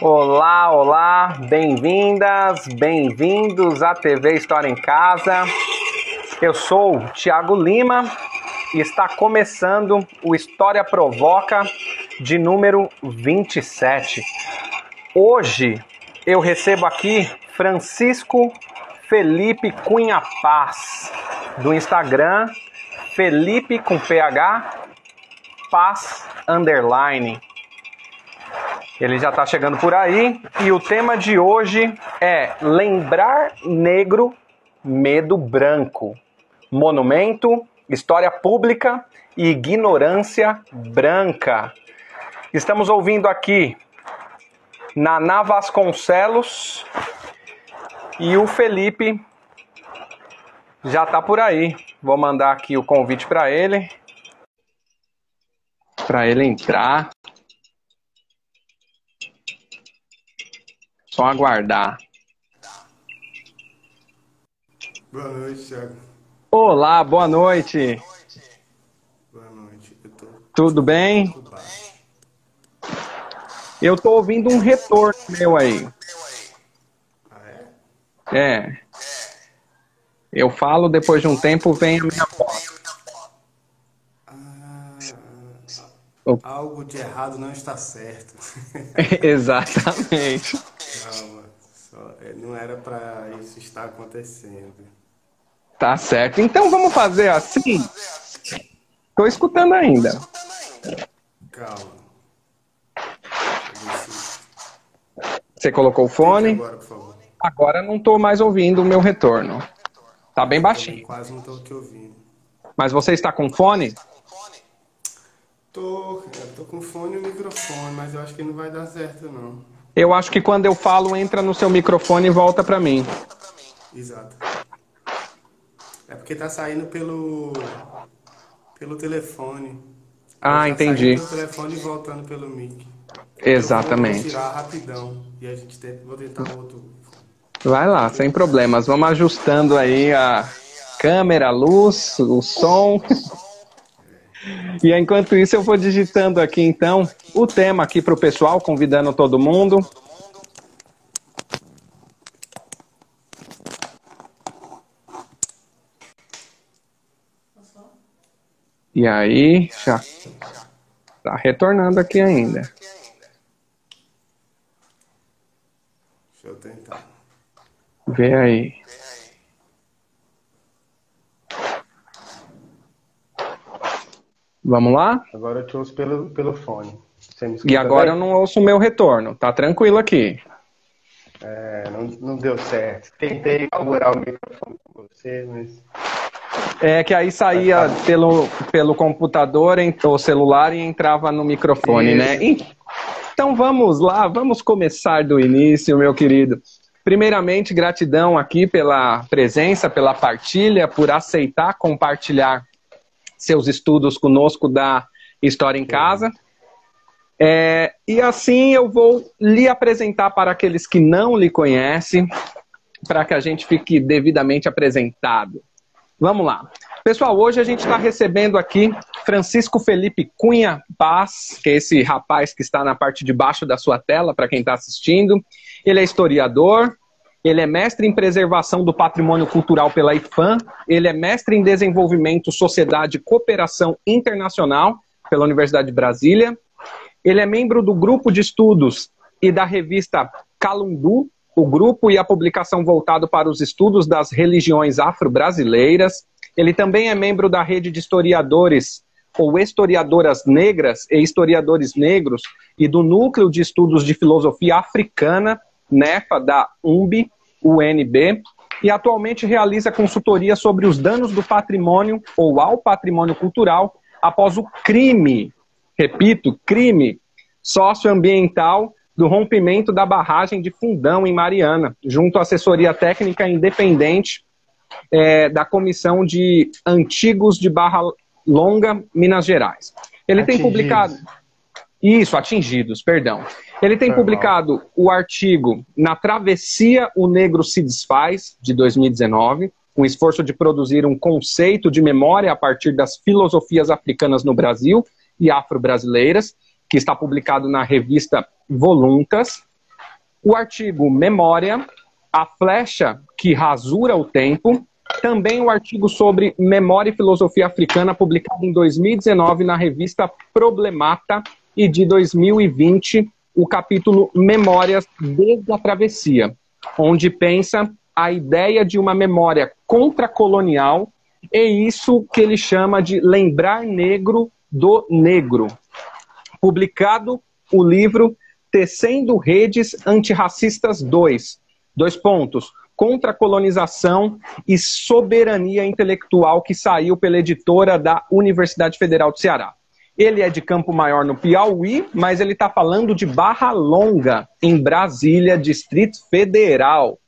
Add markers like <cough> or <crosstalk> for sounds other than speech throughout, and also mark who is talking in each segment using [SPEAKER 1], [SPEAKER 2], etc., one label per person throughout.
[SPEAKER 1] Olá, olá, bem-vindas, bem-vindos à TV História em Casa. Eu sou o Tiago Lima e está começando o História Provoca de número 27. Hoje eu recebo aqui Francisco Felipe Cunha Paz, do Instagram Felipe com PH Paz Underline. Ele já está chegando por aí e o tema de hoje é Lembrar Negro, Medo Branco. Monumento, História Pública e Ignorância Branca. Estamos ouvindo aqui Naná Vasconcelos e o Felipe já está por aí. Vou mandar aqui o convite para ele. Para ele entrar. Só aguardar.
[SPEAKER 2] Boa noite, Thiago.
[SPEAKER 1] Olá, boa noite.
[SPEAKER 2] Boa noite. Tô
[SPEAKER 1] Tudo bem?
[SPEAKER 2] ocupado.
[SPEAKER 1] Eu tô ouvindo um retorno meu aí.
[SPEAKER 2] Ah, é?
[SPEAKER 1] É. Eu falo, depois de um tempo vem a minha voz.
[SPEAKER 2] Ah, algo de errado não está certo. <laughs>
[SPEAKER 1] Exatamente.
[SPEAKER 2] Calma. Só, é, não era para isso estar acontecendo.
[SPEAKER 1] Tá certo. Então vamos fazer assim. Tô escutando ainda.
[SPEAKER 2] Calma.
[SPEAKER 1] Você colocou o fone?
[SPEAKER 2] Agora,
[SPEAKER 1] não tô mais ouvindo o meu retorno. Tá bem baixinho.
[SPEAKER 2] quase não estou te ouvindo.
[SPEAKER 1] Mas você está com fone?
[SPEAKER 2] Tô, eu tô com fone e microfone, mas eu acho que não vai dar certo, não.
[SPEAKER 1] Eu acho que quando eu falo, entra no seu microfone e volta pra mim.
[SPEAKER 2] Exato. É porque tá saindo pelo pelo telefone.
[SPEAKER 1] Ah,
[SPEAKER 2] Tá
[SPEAKER 1] entendi.
[SPEAKER 2] Saindo pelo telefone e voltando pelo mic. Eu vou
[SPEAKER 1] Exatamente.
[SPEAKER 2] tirar rapidão e a gente tenta, vou tentar outro.
[SPEAKER 1] Vai lá, sem problemas. Vamos ajustando aí a câmera, a luz, o som. E enquanto isso, eu vou digitando aqui então o tema aqui para o pessoal, convidando todo mundo. E aí, já tá retornando aqui ainda.
[SPEAKER 2] Deixa eu tentar.
[SPEAKER 1] Vê aí. Vamos lá?
[SPEAKER 2] Agora eu te ouço pelo, pelo fone.
[SPEAKER 1] E agora eu
[SPEAKER 2] bem?
[SPEAKER 1] não ouço o meu retorno. Tá tranquilo aqui.
[SPEAKER 2] É, não, não deu certo. Tentei inaugurar o microfone com você, mas.
[SPEAKER 1] É que aí saía pelo, pelo computador ou celular e entrava no microfone,
[SPEAKER 2] Isso.
[SPEAKER 1] né? Então vamos lá, vamos começar do início, meu querido. Primeiramente, gratidão aqui pela presença, pela partilha, por aceitar compartilhar seus estudos conosco da História em Casa. É, e assim eu vou lhe apresentar para aqueles que não lhe conhecem, para que a gente fique devidamente apresentado. Vamos lá. Pessoal, hoje a gente está recebendo aqui Francisco Felipe Cunha Paz, que é esse rapaz que está na parte de baixo da sua tela, para quem está assistindo. Ele é historiador, ele é mestre em preservação do patrimônio cultural pela IFAM, ele é mestre em desenvolvimento, sociedade e cooperação internacional pela Universidade de Brasília. Ele é membro do grupo de estudos e da revista Calundu, o grupo e a publicação voltado para os estudos das religiões afro-brasileiras. Ele também é membro da rede de historiadores ou historiadoras negras e historiadores negros e do Núcleo de Estudos de Filosofia Africana, NEFA, da UMB, UNB, e atualmente realiza consultoria sobre os danos do patrimônio ou ao patrimônio cultural após o crime, repito, crime socioambiental do rompimento da barragem de Fundão em Mariana, junto à assessoria técnica independente é, da Comissão de Antigos de Barra Longa, Minas Gerais. Ele tem
[SPEAKER 2] Atingidos.
[SPEAKER 1] publicado. Isso, atingidos, perdão. Ele tem publicado o artigo Na Travessia o Negro se Desfaz, de 2019, um esforço de produzir um conceito de memória a partir das filosofias africanas no Brasil e afro-brasileiras, que está publicado na revista Voluntas. o artigo Memória, a flecha que rasura o tempo, também o artigo sobre Memória e Filosofia Africana, publicado em 2019 na revista Problemata, e de 2020, o capítulo Memórias desde a Travessia, onde pensa a ideia de uma memória contracolonial e isso que ele chama de lembrar negro do negro. Publicado o livro Tecendo Redes Antirracistas 2. Dois pontos. Contra a colonização e soberania intelectual que saiu pela editora da Universidade Federal do Ceará. Ele é de Campo Maior, no Piauí, mas ele está falando de Barra Longa, em Brasília, Distrito Federal.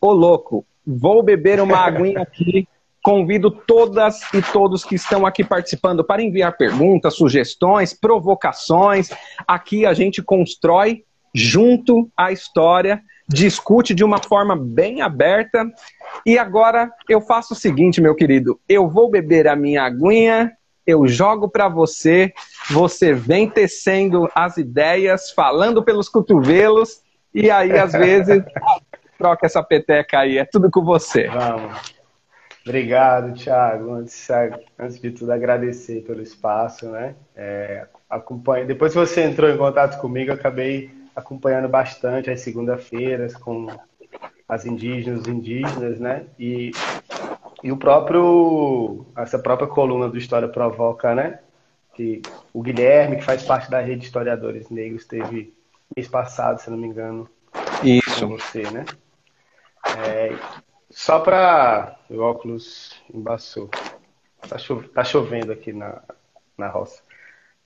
[SPEAKER 1] Ô louco, vou beber uma <laughs> aguinha aqui. Convido todas e todos que estão aqui participando para enviar perguntas, sugestões, provocações. Aqui a gente constrói junto a história, discute de uma forma bem aberta. E agora eu faço o seguinte, meu querido: eu vou beber a minha aguinha eu jogo para você, você vem tecendo as ideias, falando pelos cotovelos, e aí, às <laughs> vezes, troca essa peteca aí, é tudo com você.
[SPEAKER 2] Vamos. Obrigado, Thiago. Antes, antes de tudo, agradecer pelo espaço, né? É, acompanha... Depois que você entrou em contato comigo, eu acabei acompanhando bastante as segunda-feiras com as indígenas, os indígenas, né? E e o próprio, essa própria coluna do História Provoca, né? Que o Guilherme, que faz parte da rede de historiadores negros, teve mês passado, se não me engano.
[SPEAKER 1] Isso.
[SPEAKER 2] Com você, né? É, só para. O óculos embaçou. Tá, tá chovendo aqui na, na roça.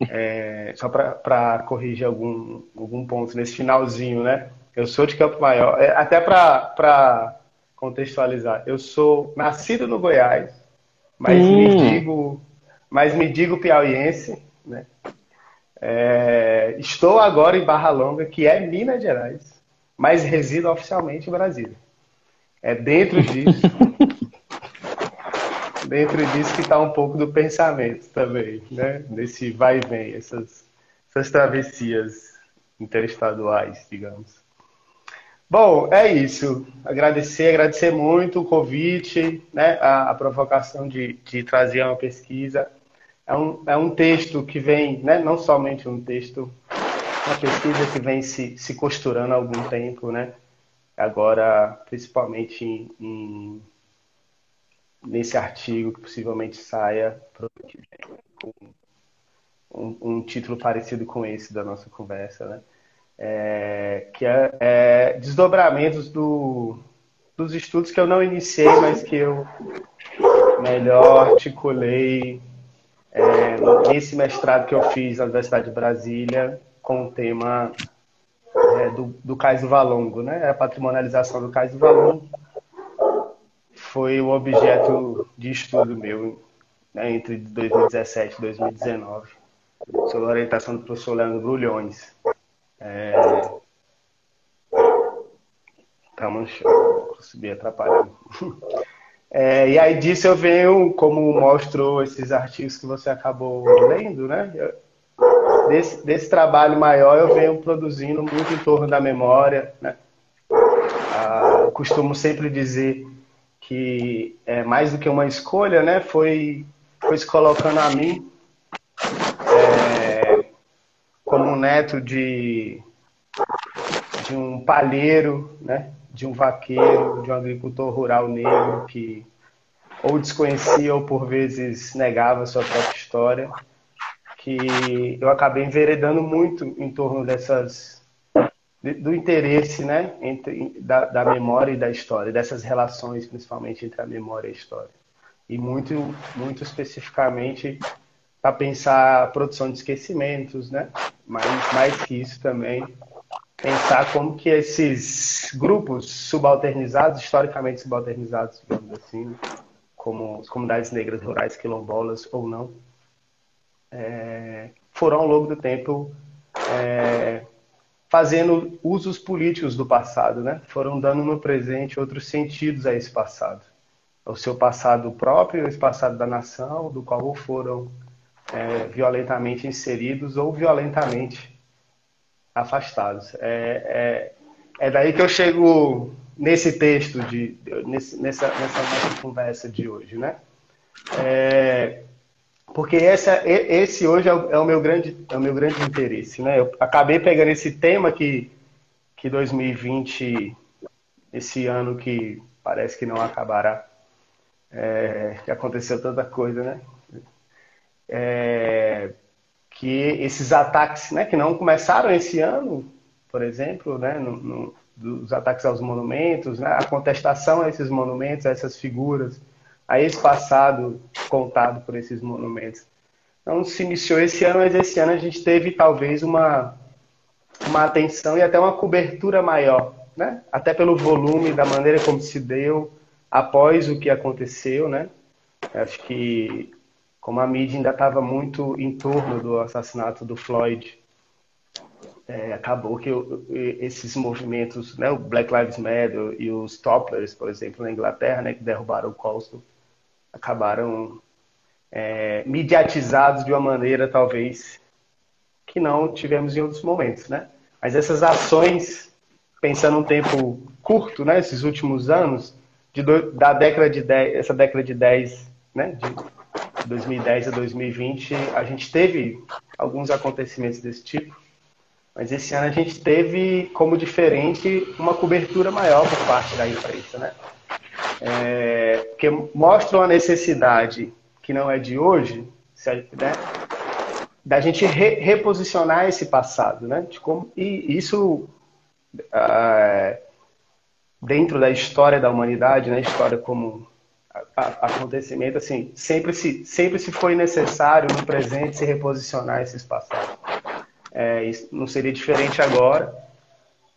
[SPEAKER 2] É, só para corrigir algum, algum ponto nesse finalzinho, né? Eu sou de Campo Maior. É, até para contextualizar. Eu sou nascido no Goiás, mas hum. me digo, mas me digo piauiense, né? É, estou agora em Barra Longa, que é Minas Gerais, mas resido oficialmente em Brasília. É dentro disso, <laughs> dentro disso que está um pouco do pensamento também, né? Nesse vai e vem, essas, essas travessias interestaduais, digamos. Bom, é isso. Agradecer, agradecer muito o convite, né, a, a provocação de, de, trazer uma pesquisa. É um, é um texto que vem, né, não somente um texto, uma pesquisa que vem se, se costurando há algum tempo, né? Agora, principalmente em, em, nesse artigo que possivelmente saia com um, um título parecido com esse da nossa conversa, né? É, que é, é desdobramentos do, dos estudos que eu não iniciei, mas que eu melhor articulei é, nesse mestrado que eu fiz na Universidade de Brasília com o tema é, do, do Cais do Valongo, né? A patrimonialização do Cais do Valongo foi o objeto de estudo meu né, entre 2017 e 2019, sob a orientação do professor Leandro Brulhões. É... Tá manchando, consegui atrapalhar. É, e aí disso eu venho, como mostro esses artigos que você acabou lendo, né? Desse, desse trabalho maior eu venho produzindo muito em torno da memória, né? Ah, costumo sempre dizer que é mais do que uma escolha, né? Foi, foi se colocando a mim como neto de, de um palheiro, né? de um vaqueiro, de um agricultor rural negro que ou desconhecia ou por vezes negava sua própria história, que eu acabei enveredando muito em torno dessas do interesse, né, entre da, da memória e da história, dessas relações principalmente entre a memória e a história, e muito muito especificamente para pensar a produção de esquecimentos, né? Mas mais que isso também pensar como que esses grupos subalternizados, historicamente subalternizados, digamos assim, como as comunidades negras rurais quilombolas ou não, é, foram ao longo do tempo é, fazendo usos políticos do passado, né? Foram dando no presente outros sentidos a esse passado. O seu passado próprio, esse passado da nação, do qual foram é, violentamente inseridos ou violentamente afastados. É, é, é daí que eu chego nesse texto, de, nesse, nessa, nessa nossa conversa de hoje, né? É, porque essa, esse hoje é o, é o, meu grande, é o meu grande interesse, né? Eu acabei pegando esse tema que, que 2020, esse ano que parece que não acabará, é, que aconteceu tanta coisa, né? É, que esses ataques, né, que não começaram esse ano, por exemplo, né, no, no, dos ataques aos monumentos, né, a contestação a esses monumentos, a essas figuras, a esse passado contado por esses monumentos. Então se iniciou esse ano, mas esse ano a gente teve talvez uma, uma atenção e até uma cobertura maior, né? até pelo volume, da maneira como se deu após o que aconteceu. Né? Acho que como a mídia ainda estava muito em torno do assassinato do Floyd, é, acabou que esses movimentos, né, o Black Lives Matter e os Topplers, por exemplo, na Inglaterra, né, que derrubaram o Colston, acabaram é, mediatizados de uma maneira talvez que não tivemos em outros momentos, né? Mas essas ações, pensando um tempo curto, né, esses últimos anos, de da década de 10, essa década de 10, né, de 2010 a 2020, a gente teve alguns acontecimentos desse tipo, mas esse ano a gente teve como diferente uma cobertura maior por parte da imprensa, né? É, que mostram a necessidade que não é de hoje, né? da gente re, reposicionar esse passado, né? De como, e isso é, dentro da história da humanidade, né? História como acontecimento, assim, sempre se, sempre se foi necessário no presente se reposicionar esses passados. É, não seria diferente agora.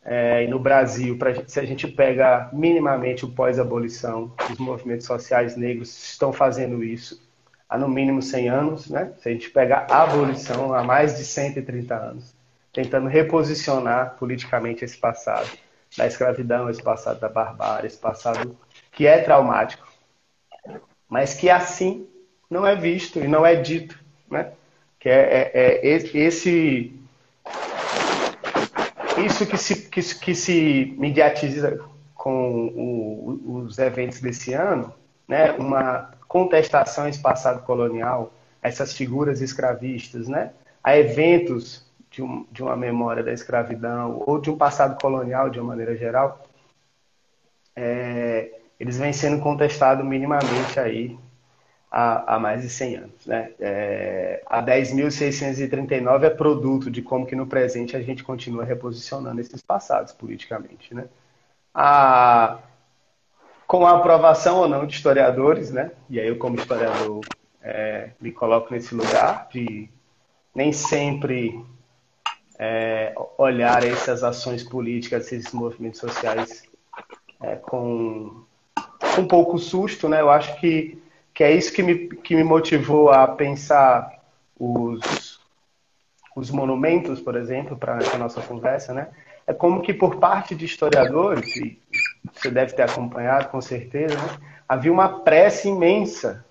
[SPEAKER 2] É, e no Brasil, pra, se a gente pega minimamente o pós-abolição, os movimentos sociais negros estão fazendo isso há no mínimo 100 anos, né? se a gente pega a abolição há mais de 130 anos, tentando reposicionar politicamente esse passado da escravidão, esse passado da barbárie, esse passado que é traumático, mas que assim não é visto e não é dito, né? Que é, é, é esse isso que se, que, que se mediatiza com o, os eventos desse ano, né? Uma contestação a esse passado colonial, essas figuras escravistas, né? A eventos de, um, de uma memória da escravidão ou de um passado colonial de uma maneira geral, é, eles vêm sendo contestados minimamente aí há, há mais de 100 anos. Né? É, a 10.639 é produto de como que no presente a gente continua reposicionando esses passados politicamente. Né? A, com a aprovação ou não de historiadores, né? e aí eu como historiador é, me coloco nesse lugar de nem sempre é, olhar essas ações políticas, esses movimentos sociais é, com um pouco susto, né? Eu acho que, que é isso que me, que me motivou a pensar os, os monumentos, por exemplo, para a nossa conversa, né? É como que por parte de historiadores, e você deve ter acompanhado com certeza, né? havia uma pressa imensa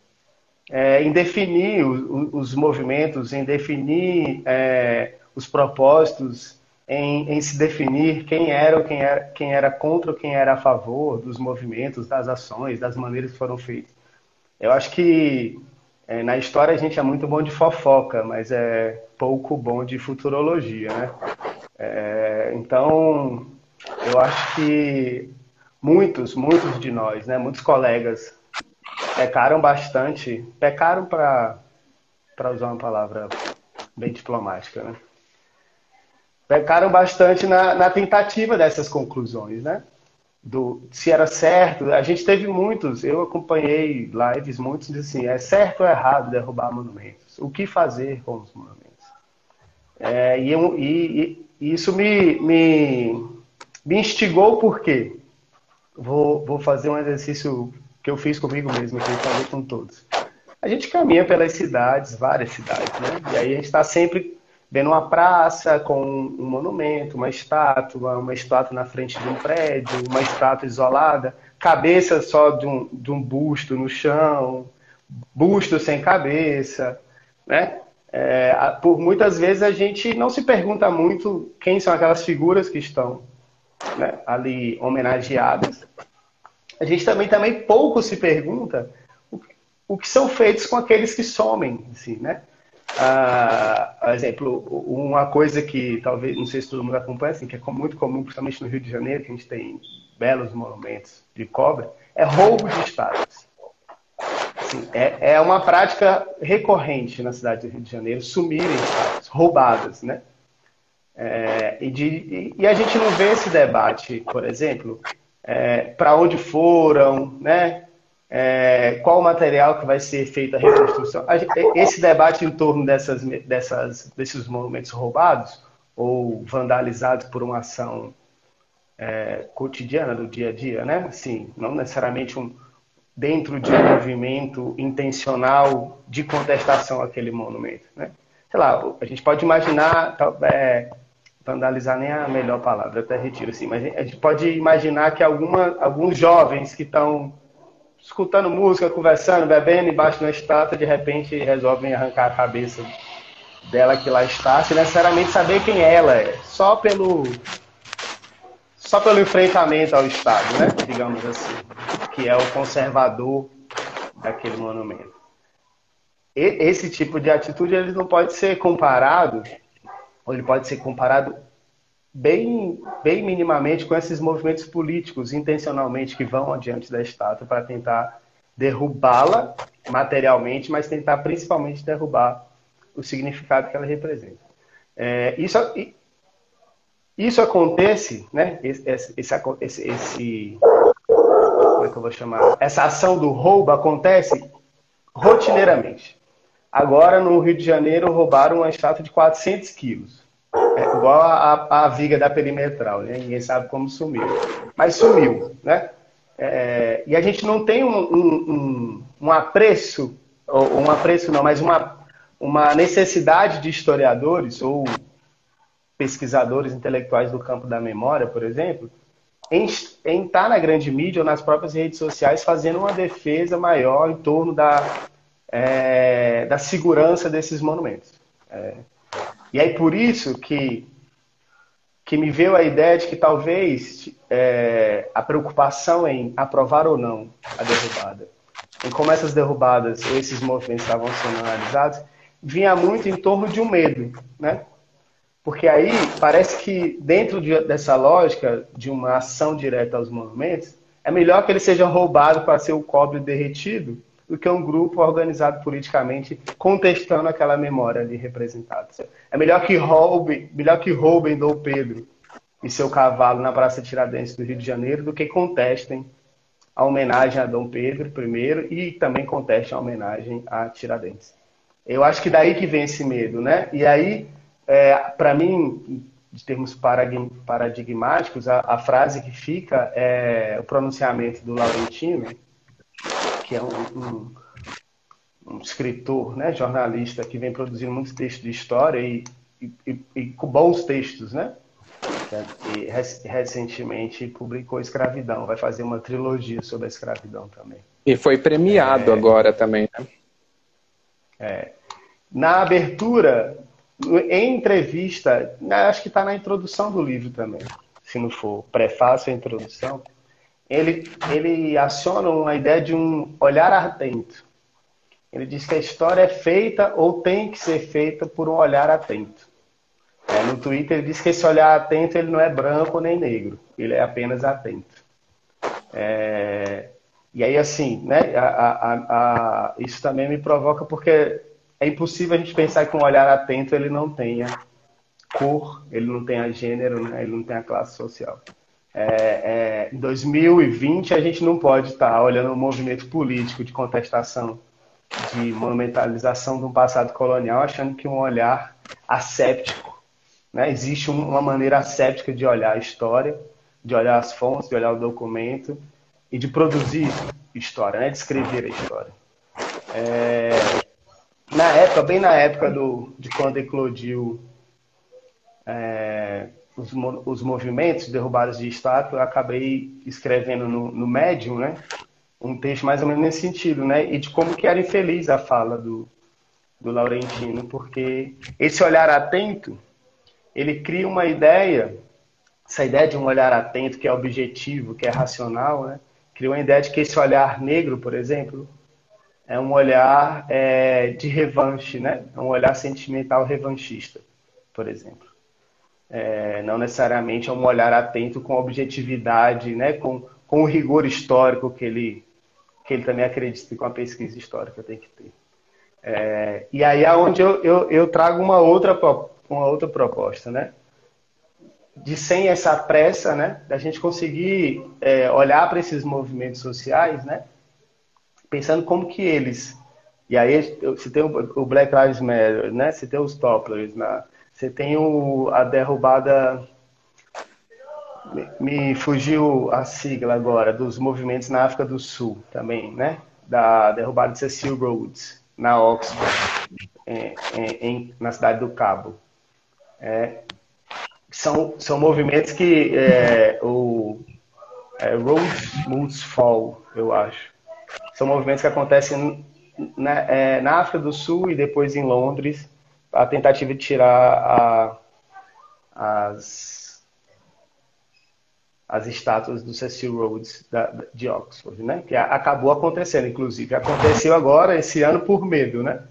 [SPEAKER 2] é, em definir os, os, movimentos, em definir é, os propósitos em, em, se definir quem era, quem era, quem era contra ou quem era a favor dos movimentos, das ações, das maneiras que foram feitas. Eu acho que é, na história a gente é muito bom de fofoca, mas é pouco bom de futurologia, né? É, então, eu acho que muitos, muitos de nós, né, muitos colegas pecaram bastante, pecaram para usar uma palavra bem diplomática, né? Pecaram bastante na, na tentativa dessas conclusões, né? Do, se era certo, a gente teve muitos, eu acompanhei lives, muitos assim, é certo ou errado derrubar monumentos? O que fazer com os monumentos? É, e, e, e, isso me, me, me instigou porque vou, vou fazer um exercício que eu fiz comigo mesmo, que eu fazer com todos. A gente caminha pelas cidades, várias cidades, né? E aí a gente está sempre vendo uma praça com um monumento, uma estátua, uma estátua na frente de um prédio, uma estátua isolada, cabeça só de um, de um busto no chão, busto sem cabeça, né? É, por muitas vezes a gente não se pergunta muito quem são aquelas figuras que estão né, ali homenageadas, a gente também, também pouco se pergunta o, o que são feitos com aqueles que somem, assim, né? Ah, por exemplo, uma coisa que talvez, não sei se todo mundo acompanha, assim, que é muito comum, principalmente no Rio de Janeiro, que a gente tem belos monumentos de cobre, é roubo de estátuas. Assim, é, é uma prática recorrente na cidade do Rio de Janeiro, sumirem estátuas, roubadas, né? É, e, de, e, e, a gente não vê esse debate, por exemplo, é, para onde foram, né? É, qual o material que vai ser feita a reconstrução. Esse debate em torno dessas, dessas, desses monumentos roubados ou vandalizados por uma ação é, cotidiana do dia a dia, né? Assim, não necessariamente um, dentro de um movimento intencional de contestação àquele monumento, né? Sei lá, a gente pode imaginar, é, vandalizar nem a melhor palavra, até retiro assim, mas a gente pode imaginar que alguma, alguns jovens que estão escutando música, conversando, bebendo embaixo de uma estátua, de repente resolvem arrancar a cabeça dela que lá está, sem necessariamente saber quem ela é, só pelo só pelo enfrentamento ao Estado, né? digamos assim, que é o conservador daquele monumento. E, esse tipo de atitude ele não pode ser comparado, ou ele pode ser comparado bem, bem minimamente com esses movimentos políticos, intencionalmente, que vão adiante da estátua para tentar derrubá-la materialmente, mas tentar principalmente derrubar o significado que ela representa. É, isso, isso acontece, né? Esse, esse, esse, esse, como é que eu vou chamar? Essa ação do roubo acontece rotineiramente. Agora, no Rio de Janeiro, roubaram uma estátua de 400 quilos. É igual a, a, viga da perimetral, né? Ninguém sabe como sumiu. Mas sumiu, né? É, e a gente não tem um, um, um, um apreço, ou um apreço não, mas uma, uma necessidade de historiadores ou pesquisadores intelectuais do campo da memória, por exemplo, em, em estar na grande mídia ou nas próprias redes sociais fazendo uma defesa maior em torno da, é, da segurança desses monumentos. É, e aí por isso que, que me veio a ideia de que talvez é, a preocupação em aprovar ou não a derrubada, em como essas derrubadas ou esses movimentos estavam sendo analisados, vinha muito em torno de um medo, né? Porque aí parece que dentro de, dessa lógica de uma ação direta aos monumentos, é melhor que ele seja roubado para ser o cobre derretido do que um grupo organizado politicamente contestando aquela memória ali representada. É melhor que roube, melhor que roubem Dom Pedro e seu cavalo na Praça Tiradentes do Rio de Janeiro do que contestem a homenagem a Dom Pedro I e também contestem a homenagem a Tiradentes. Eu acho que daí que vem esse medo, né? E aí é, para mim, de termos paradigmáticos, a, a, frase que fica é o pronunciamento do Laurentino, que é um, um, um escritor, né, jornalista que vem produzindo muitos textos de história e, e, e, e com bons textos, né? E recentemente publicou Escravidão, vai fazer uma trilogia sobre a escravidão também.
[SPEAKER 1] E foi premiado é, agora também, né?
[SPEAKER 2] É. Na abertura em entrevista, acho que está na introdução do livro também, se não for prefácio ou introdução, ele, ele aciona uma ideia de um olhar atento. Ele diz que a história é feita ou tem que ser feita por um olhar atento. É, no Twitter ele diz que esse olhar atento ele não é branco nem negro, ele é apenas atento. É, e aí assim, né, a, a, a, isso também me provoca porque é impossível a gente pensar que um olhar atento ele não tenha cor, ele não tenha gênero, né? ele não tenha classe social. É, é, em 2020 a gente não pode estar olhando um movimento político de contestação, de monumentalização um passado colonial, achando que um olhar asséptico, né? existe uma maneira asséptica de olhar a história, de olhar as fontes, de olhar o documento e de produzir história, né? de escrever a história. É, na época, bem na época do, de quando eclodiu é, os, os movimentos derrubados de estátua, eu acabei escrevendo no, no Medium, né? Um texto mais ou menos nesse sentido, né? E de como que era infeliz a fala do, do Laurentino, porque esse olhar atento, ele cria uma ideia essa ideia de um olhar atento, que é objetivo, que é racional, né? criou a ideia de que esse olhar negro, por exemplo, é um olhar é, de revanche, né? É um olhar sentimental revanchista, por exemplo. É, não necessariamente é um olhar atento com objetividade, né? com, com o rigor histórico que ele, que ele também acredita com a pesquisa histórica tem que ter. É, e aí é onde eu, eu, eu trago uma outra, uma outra proposta, né? de sem essa pressa, né, da gente conseguir é, olhar para esses movimentos sociais, né, pensando como que eles, e aí você tem o Black Lives Matter, né, você tem os Topplers, né, você tem o, a derrubada, me, me fugiu a sigla agora, dos movimentos na África do Sul também, né, da derrubada de Cecil Rhodes, na Oxford, em, em, na cidade do Cabo. É, são, são movimentos que é, o é, Road Moves Fall, eu acho. São movimentos que acontecem na, é, na África do Sul e depois em Londres, a tentativa de tirar a, as, as estátuas do Cecil Rhodes da, de Oxford, né? Que acabou acontecendo, inclusive. Aconteceu agora, esse ano, por medo, né?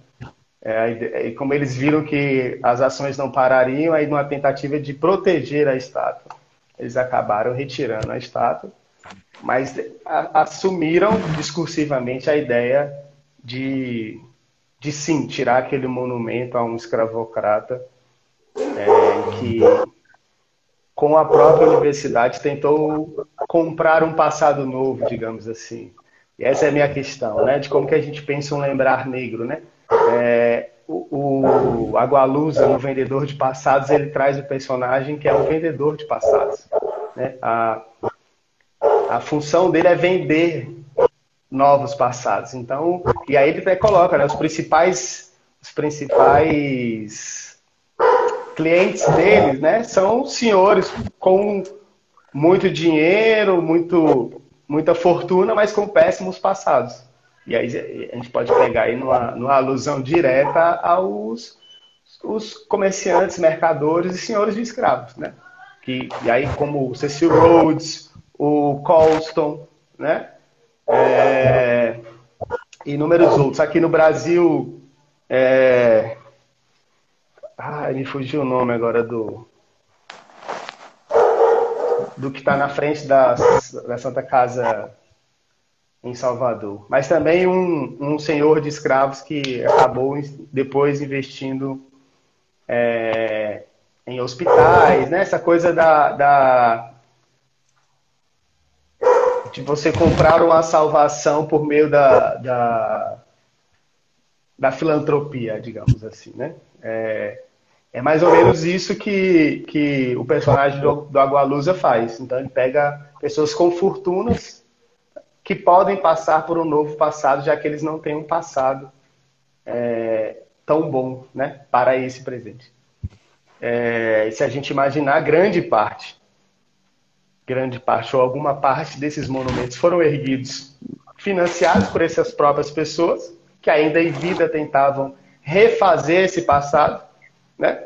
[SPEAKER 2] É, e como eles viram que as ações não parariam, aí numa tentativa de proteger a estátua, eles acabaram retirando a estátua, mas a, assumiram discursivamente a ideia de, de sim tirar aquele monumento a um escravocrata é, que com a própria universidade tentou comprar um passado novo, digamos assim. E essa é a minha questão, né? De como que a gente pensa um lembrar negro, né? É, o, o Agualusa, no Vendedor de Passados, ele traz o personagem que é o vendedor de passados. Né? A, a função dele é vender novos passados. Então, e aí ele até coloca né, os principais, os principais clientes deles, né, são senhores com muito dinheiro, muito, muita fortuna, mas com péssimos passados. E aí a gente pode pegar aí numa, numa alusão direta aos os comerciantes, mercadores e senhores de escravos, né? Que, e aí como o Cecil Rhodes, o Colston, né? É, inúmeros outros. Aqui no Brasil, é... ah, me fugiu o nome agora do do que está na frente da, da Santa Casa em Salvador. Mas também um, um senhor de escravos que acabou depois investindo é, em hospitais, né? Essa coisa da, da, de você comprar uma salvação por meio da, da, da filantropia, digamos assim, né? É, é mais ou menos isso que, que o personagem do, do Agualusa faz. Então ele pega pessoas com fortunas que podem passar por um novo passado, já que eles não têm um passado é, tão bom né, para esse presente. É, se a gente imaginar, grande parte, grande parte ou alguma parte desses monumentos foram erguidos, financiados por essas próprias pessoas, que ainda em vida tentavam refazer esse passado, né?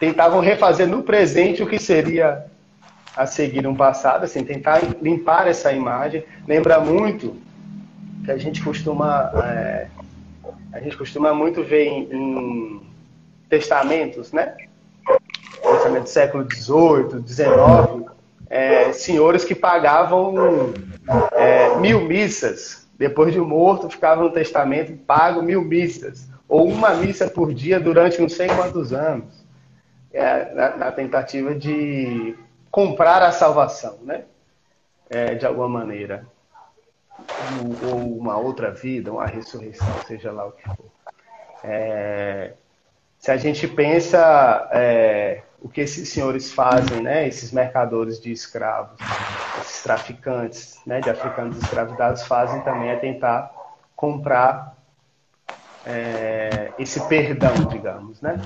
[SPEAKER 2] tentavam refazer no presente o que seria a seguir um passado, assim, tentar limpar essa imagem. Lembra muito que a gente costuma é, a gente costuma muito ver em, em testamentos, né? Testamento do século XVIII, XIX, é, senhores que pagavam é, mil missas. Depois de morto, ficava no testamento pago mil missas. Ou uma missa por dia durante não sei quantos anos. É, na, na tentativa de comprar a salvação, né? É, de alguma maneira. Ou uma outra vida, uma ressurreição, seja lá o que for. É, se a gente pensa é, o que esses senhores fazem, né, esses mercadores de escravos, esses traficantes né, de africanos escravizados fazem também é tentar comprar é, esse perdão, digamos, né?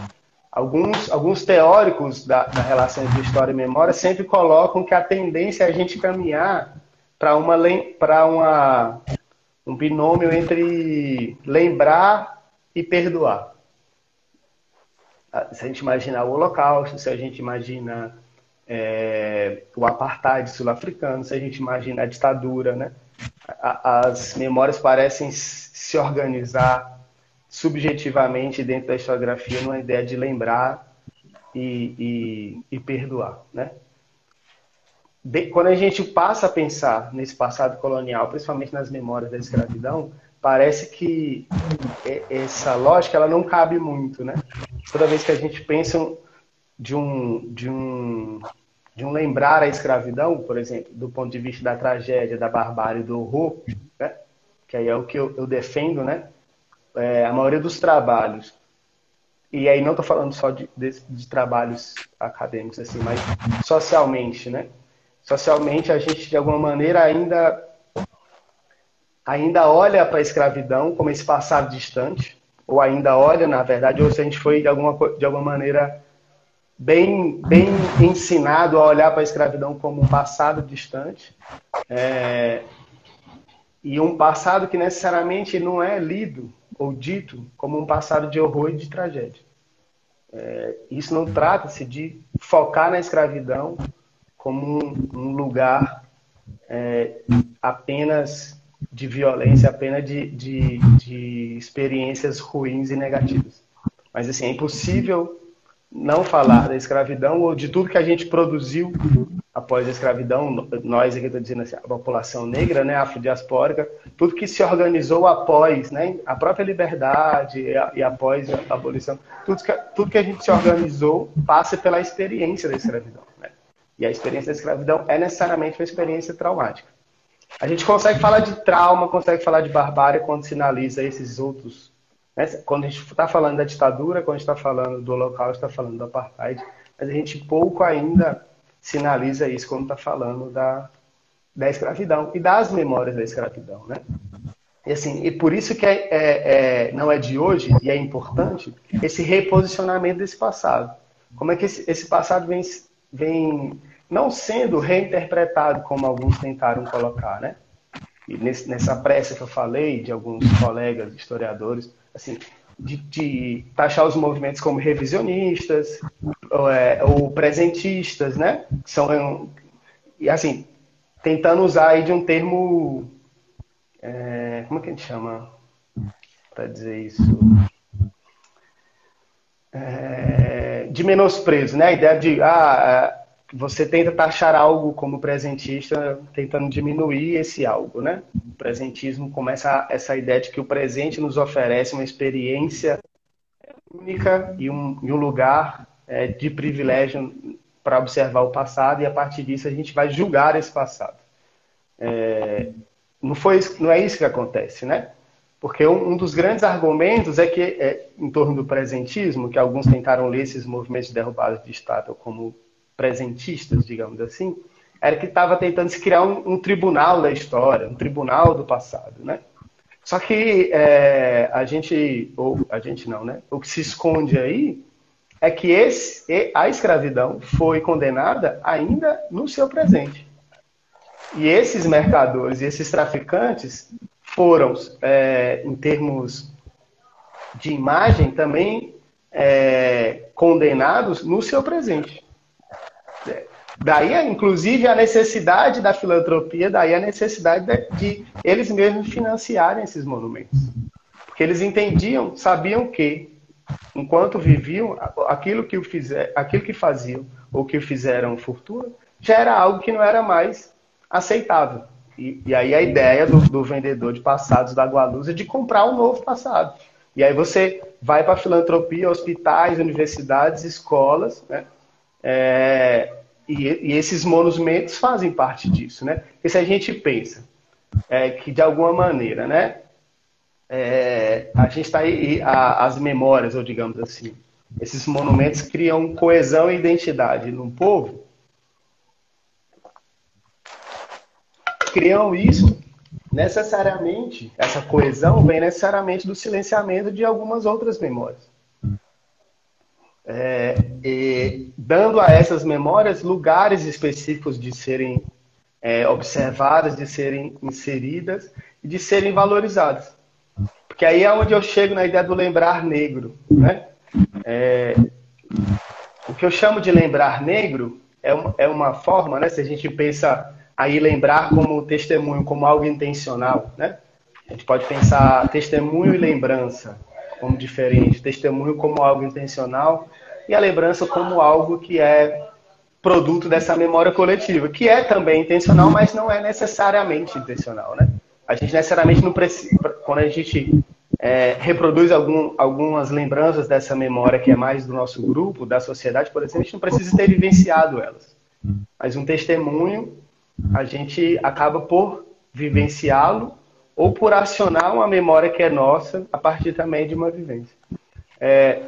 [SPEAKER 2] Alguns, alguns teóricos da, da relação entre história e memória sempre colocam que a tendência é a gente caminhar para uma, uma, um binômio entre lembrar e perdoar. Se a gente imaginar o Holocausto, se a gente imagina é, o apartheid sul-africano, se a gente imagina a ditadura, né? as memórias parecem se organizar subjetivamente dentro da historiografia numa ideia de lembrar e, e, e perdoar, né? De, quando a gente passa a pensar nesse passado colonial, principalmente nas memórias da escravidão, parece que essa lógica ela não cabe muito, né? Toda vez que a gente pensa de um, de um, de um lembrar a escravidão, por exemplo, do ponto de vista da tragédia, da barbárie, do horror, né? que aí é o que eu, eu defendo, né? É, a maioria dos trabalhos, e aí não estou falando só de, de, de, trabalhos acadêmicos, assim, mas socialmente, né? Socialmente, a gente, de alguma maneira, ainda, ainda olha para a escravidão como esse passado distante, ou ainda olha, na verdade, ou se a gente foi, de alguma, de alguma maneira, bem, bem ensinado a olhar para a escravidão como um passado distante. É, e um passado que necessariamente não é lido ou dito como um passado de horror e de tragédia. É, isso não trata-se de focar na escravidão como um, um lugar é, apenas de violência, apenas de, de, de experiências ruins e negativas. Mas assim, é impossível não falar da escravidão ou de tudo que a gente produziu após a escravidão, nós aqui estou dizendo assim, a população negra, né, afrodiaspórica, tudo que se organizou após, né, a própria liberdade e, a, e após a abolição, tudo que, tudo que a gente se organizou passa pela experiência da escravidão. Né? E a experiência da escravidão é necessariamente uma experiência traumática. A gente consegue falar de trauma, consegue falar de barbárie quando sinaliza esses outros né? Quando a gente está falando da ditadura, quando a gente está falando do holocausto, está falando do apartheid, mas a gente pouco ainda sinaliza isso quando está falando da, da escravidão e das memórias da escravidão, né? E, assim, e por isso que é, é, é, não é de hoje, e é importante, esse reposicionamento desse passado. Como é que esse, esse passado vem, vem não sendo reinterpretado como alguns tentaram colocar, né? E nesse, nessa pressa que eu falei de alguns colegas historiadores, assim, de, de, taxar os movimentos como revisionistas ou, é, ou presentistas, né? São, e assim, tentando usar aí de um termo, é, como é que a gente chama para dizer isso? É, de menosprezo, né? A ideia de, ah, você tenta taxar algo como presentista, tentando diminuir esse algo, né? O presentismo começa essa ideia de que o presente nos oferece uma experiência única e um, e um lugar é, de privilégio para observar o passado e a partir disso a gente vai julgar esse passado. É, não, foi, não é isso que acontece, né? Porque um, um dos grandes argumentos é que, é, em torno do presentismo, que alguns tentaram ler esses movimentos de derrubada de estátua como presentistas, digamos assim, era que estava tentando se criar um, um, tribunal da história, um tribunal do passado, né? Só que é, a gente, ou a gente não, né? O que se esconde aí é que esse, a escravidão foi condenada ainda no seu presente. E esses mercadores e esses traficantes foram, é, em termos de imagem, também é, condenados no seu presente. Daí, inclusive, a necessidade da filantropia, daí a necessidade de, eles mesmos financiarem esses monumentos. Porque eles entendiam, sabiam que, enquanto viviam, aquilo que, fizer, aquilo que faziam ou que fizeram fortuna, já era algo que não era mais aceitável. E, e aí a ideia do, do, vendedor de passados da Gualusa é de comprar um novo passado. E aí você vai para a filantropia, hospitais, universidades, escolas, né? É, e, e, esses monumentos fazem parte disso, né? Porque se a gente pensa é, que de alguma maneira, né, é, a gente está aí, a, as memórias, ou digamos assim, esses monumentos criam coesão e identidade no povo, criam isso necessariamente, essa coesão vem necessariamente do silenciamento de algumas outras memórias é, dando a essas memórias lugares específicos de serem é, observadas, de serem inseridas e de serem valorizadas. Porque aí é onde eu chego na ideia do lembrar negro. Né? É, o que eu chamo de lembrar negro é uma, é uma forma, né? Se a gente pensa aí lembrar como testemunho, como algo intencional, né? A gente pode pensar testemunho e lembrança como diferente, testemunho como algo intencional e a lembrança como algo que é produto dessa memória coletiva, que é também intencional, mas não é necessariamente intencional, né? A gente necessariamente não precisa, quando a gente é, reproduz algum, algumas lembranças dessa memória que é mais do nosso grupo, da sociedade, por exemplo, a gente não precisa ter vivenciado elas. Mas um testemunho, a gente acaba por vivenciá-lo ou por acionar uma memória que é nossa a partir também de uma vivência. É,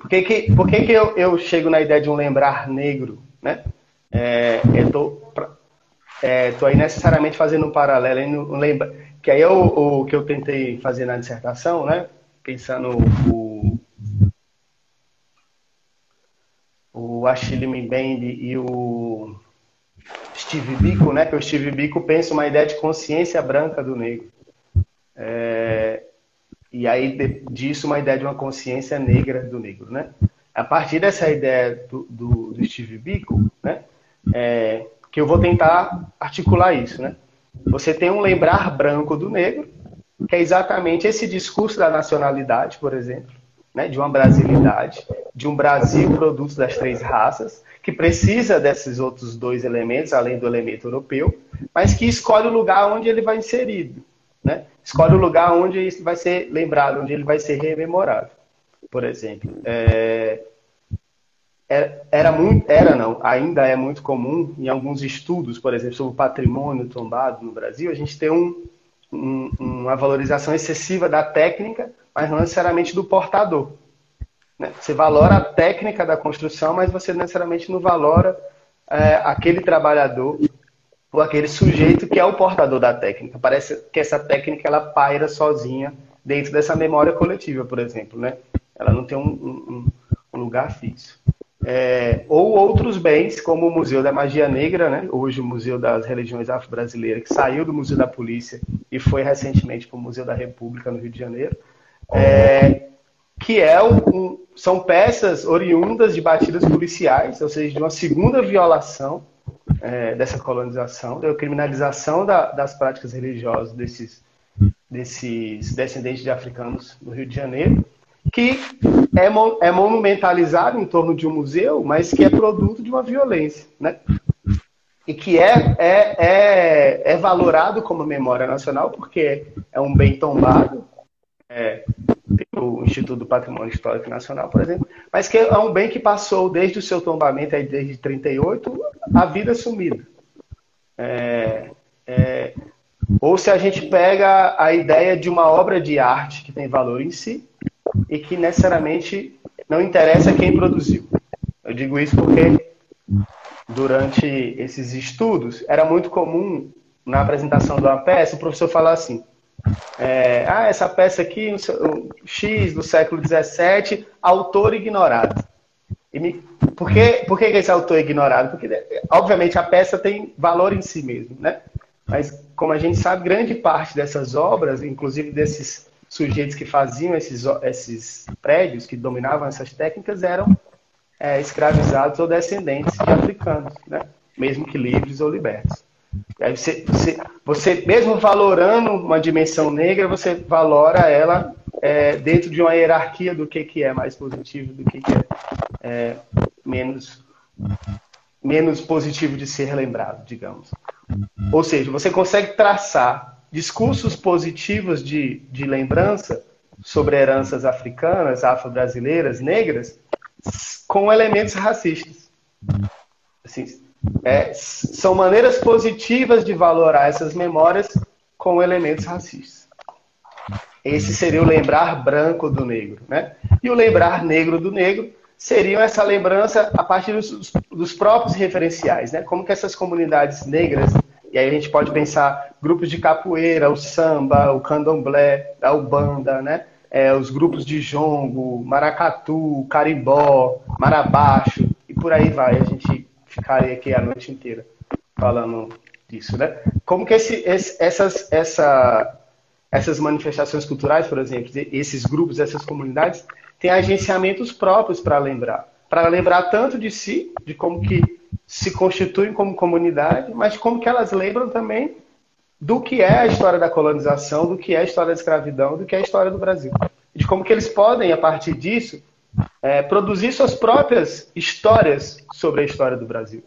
[SPEAKER 2] por que, que, por que, que eu, eu chego na ideia de um lembrar negro? Né? É, eu tô, é, tô aí necessariamente fazendo um paralelo, um lembra, que aí é o, o, que eu tentei fazer na dissertação, né? pensando o, o Achille Mbembe e o Steve Biko, né? Que o Steve Biko pensa uma ideia de consciência branca do negro. É, e aí disso uma ideia de uma consciência negra do negro, né? A partir dessa ideia do, do, do Steve Biko, né? É, que eu vou tentar articular isso, né? Você tem um lembrar branco do negro, que é exatamente esse discurso da nacionalidade, por exemplo, né? De uma brasilidade, de um Brasil produto das três raças, que precisa desses outros dois elementos, além do elemento europeu, mas que escolhe o lugar onde ele vai inserido, né? escolhe o lugar onde isso vai ser lembrado, onde ele vai ser rememorado. Por exemplo, é, era, era muito, era não, ainda é muito comum em alguns estudos, por exemplo, sobre o patrimônio tombado no Brasil, a gente tem um, um, uma valorização excessiva da técnica, mas não necessariamente do portador. Né? Você valora a técnica da construção, mas você necessariamente não valora é, aquele trabalhador ou aquele sujeito que é o portador da técnica. Parece que essa técnica ela paira sozinha dentro dessa memória coletiva, por exemplo, né? Ela não tem um, um, um lugar fixo. É, ou outros bens, como o Museu da Magia Negra, né? hoje o Museu das Religiões Afro-Brasileiras, que saiu do Museu da Polícia e foi recentemente para o Museu da República, no Rio de Janeiro, é, que é um, são peças oriundas de batidas policiais, ou seja, de uma segunda violação é, dessa colonização, da criminalização da, das práticas religiosas desses, desses descendentes de africanos no Rio de Janeiro, que é, é monumentalizado em torno de um museu, mas que é produto de uma violência, né? E que é, é, é, é valorado como memória nacional porque é um bem tombado, é, o Instituto do Patrimônio Histórico Nacional, por exemplo, mas que é um bem que passou desde o seu tombamento, aí desde 38, a vida sumida. É, é, ou se a gente pega a ideia de uma obra de arte que tem valor em si e que necessariamente não interessa quem produziu. Eu digo isso porque durante esses estudos era muito comum na apresentação de uma peça o professor falar assim: é, ah, essa peça aqui, X do século XVII, autor ignorado. Me, por, que, por que esse autor é ignorado? Porque, obviamente, a peça tem valor em si mesmo, né? Mas, como a gente sabe, grande parte dessas obras, inclusive desses sujeitos que faziam esses, esses prédios, que dominavam essas técnicas, eram é, escravizados ou descendentes de africanos, né? mesmo que livres ou libertos. Você, você, você, mesmo valorando uma dimensão negra, você valora ela é, dentro de uma hierarquia do que, que é mais positivo, do que, que é, é menos, menos positivo de ser lembrado, digamos. Ou seja, você consegue traçar discursos positivos de, de lembrança sobre heranças africanas, afro-brasileiras, negras, com elementos racistas. Assim, é, são maneiras positivas de valorar essas memórias com elementos racistas. Esse seria o lembrar branco do negro. Né? E o lembrar negro do negro seria essa lembrança a partir dos, dos próprios referenciais. Né? Como que essas comunidades negras, e aí a gente pode pensar grupos de capoeira, o samba, o candomblé, a ubanda, né? É, os grupos de jongo, maracatu, carimbó, marabaixo, e por aí vai. A gente ficaria aqui a noite inteira falando disso, né? Como que esse, esse, essas, essa, essas manifestações culturais, por exemplo, esses grupos, essas comunidades, têm agenciamentos próprios para lembrar. Para lembrar tanto de si, de como que se constituem como comunidade, mas como que elas lembram também do que é a história da colonização, do que é a história da escravidão, do que é a história do Brasil. De como que eles podem, a partir disso, é, produzir suas próprias histórias sobre a história do Brasil.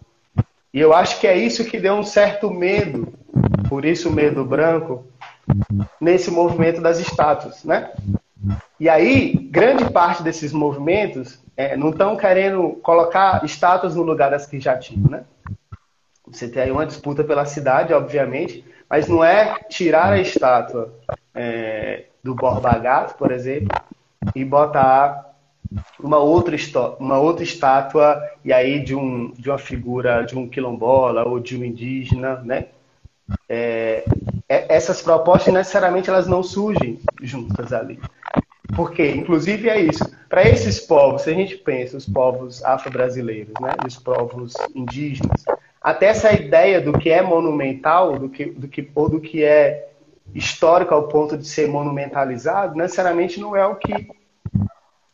[SPEAKER 2] E eu acho que é isso que deu um certo medo, por isso o medo branco, nesse movimento das estátuas, né? E aí, grande parte desses movimentos é, não estão querendo colocar estátuas no lugar das que já tinham, né? Você tem aí uma disputa pela cidade, obviamente, mas não é tirar a estátua é, do Borba Gato, por exemplo, e botar uma outra, uma outra estátua, e aí de, um, de uma figura de um quilombola ou de um indígena, né? É, é essas propostas necessariamente elas não surgem juntas ali. Porque, inclusive, é isso. Para esses povos, se a gente pensa os povos afro-brasileiros, né, os povos indígenas, até essa ideia do que é monumental, do que, do que, ou do que é histórico ao ponto de ser monumentalizado, necessariamente não é o que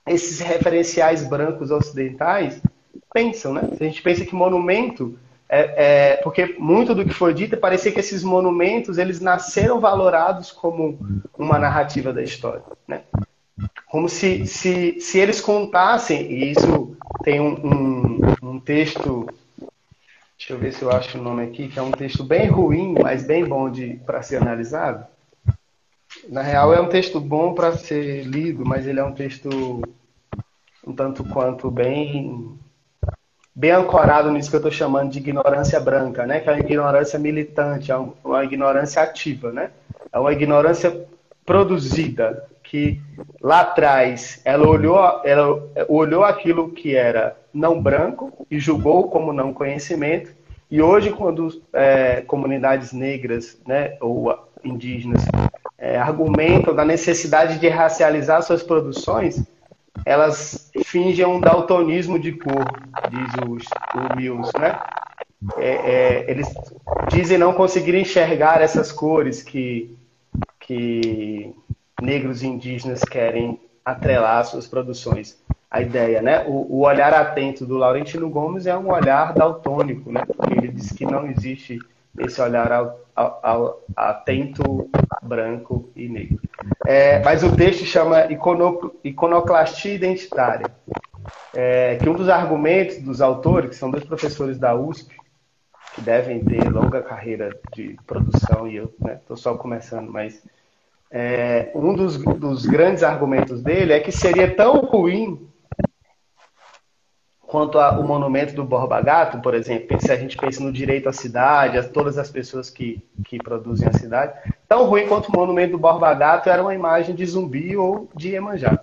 [SPEAKER 2] esses referenciais brancos ocidentais pensam, né? A gente pensa que monumento é, é, porque muito do que foi dito parecia que esses monumentos eles nasceram valorados como uma narrativa da história, né? Como se, se, se eles contassem, e isso tem um, um, um texto, deixa eu ver se eu acho o nome aqui, que é um texto bem ruim, mas bem bom para ser analisado. Na real, é um texto bom para ser lido, mas ele é um texto um tanto quanto bem bem ancorado nisso que eu estou chamando de ignorância branca, né? Que é uma ignorância militante, é uma ignorância ativa, né? É uma ignorância produzida que lá atrás ela olhou, ela olhou aquilo que era não branco e julgou como não conhecimento e hoje quando é, comunidades negras, né, ou indígenas é, argumentam da necessidade de racializar suas produções, elas fingem um daltonismo de cor, diz o Mills, né? É, é, eles dizem não conseguir enxergar essas cores que, que negros e indígenas querem atrelar às suas produções. A ideia, né? O, o, olhar atento do Laurentino Gomes é um olhar daltônico, né? Porque ele diz que não existe esse olhar ao, ao, ao, atento, branco e negro. É, mas o texto chama icono, Iconoclastia Identitária, é, que um dos argumentos dos autores, que são dois professores da USP, que devem ter longa carreira de produção, e eu estou né, só começando, mas é, um dos, dos grandes argumentos dele é que seria tão ruim quanto ao monumento do Borba Gato, por exemplo, se a gente pensa no direito à cidade, a todas as pessoas que, que produzem a cidade, tão ruim quanto o monumento do Borba Gato era uma imagem de zumbi ou de Iemanjá.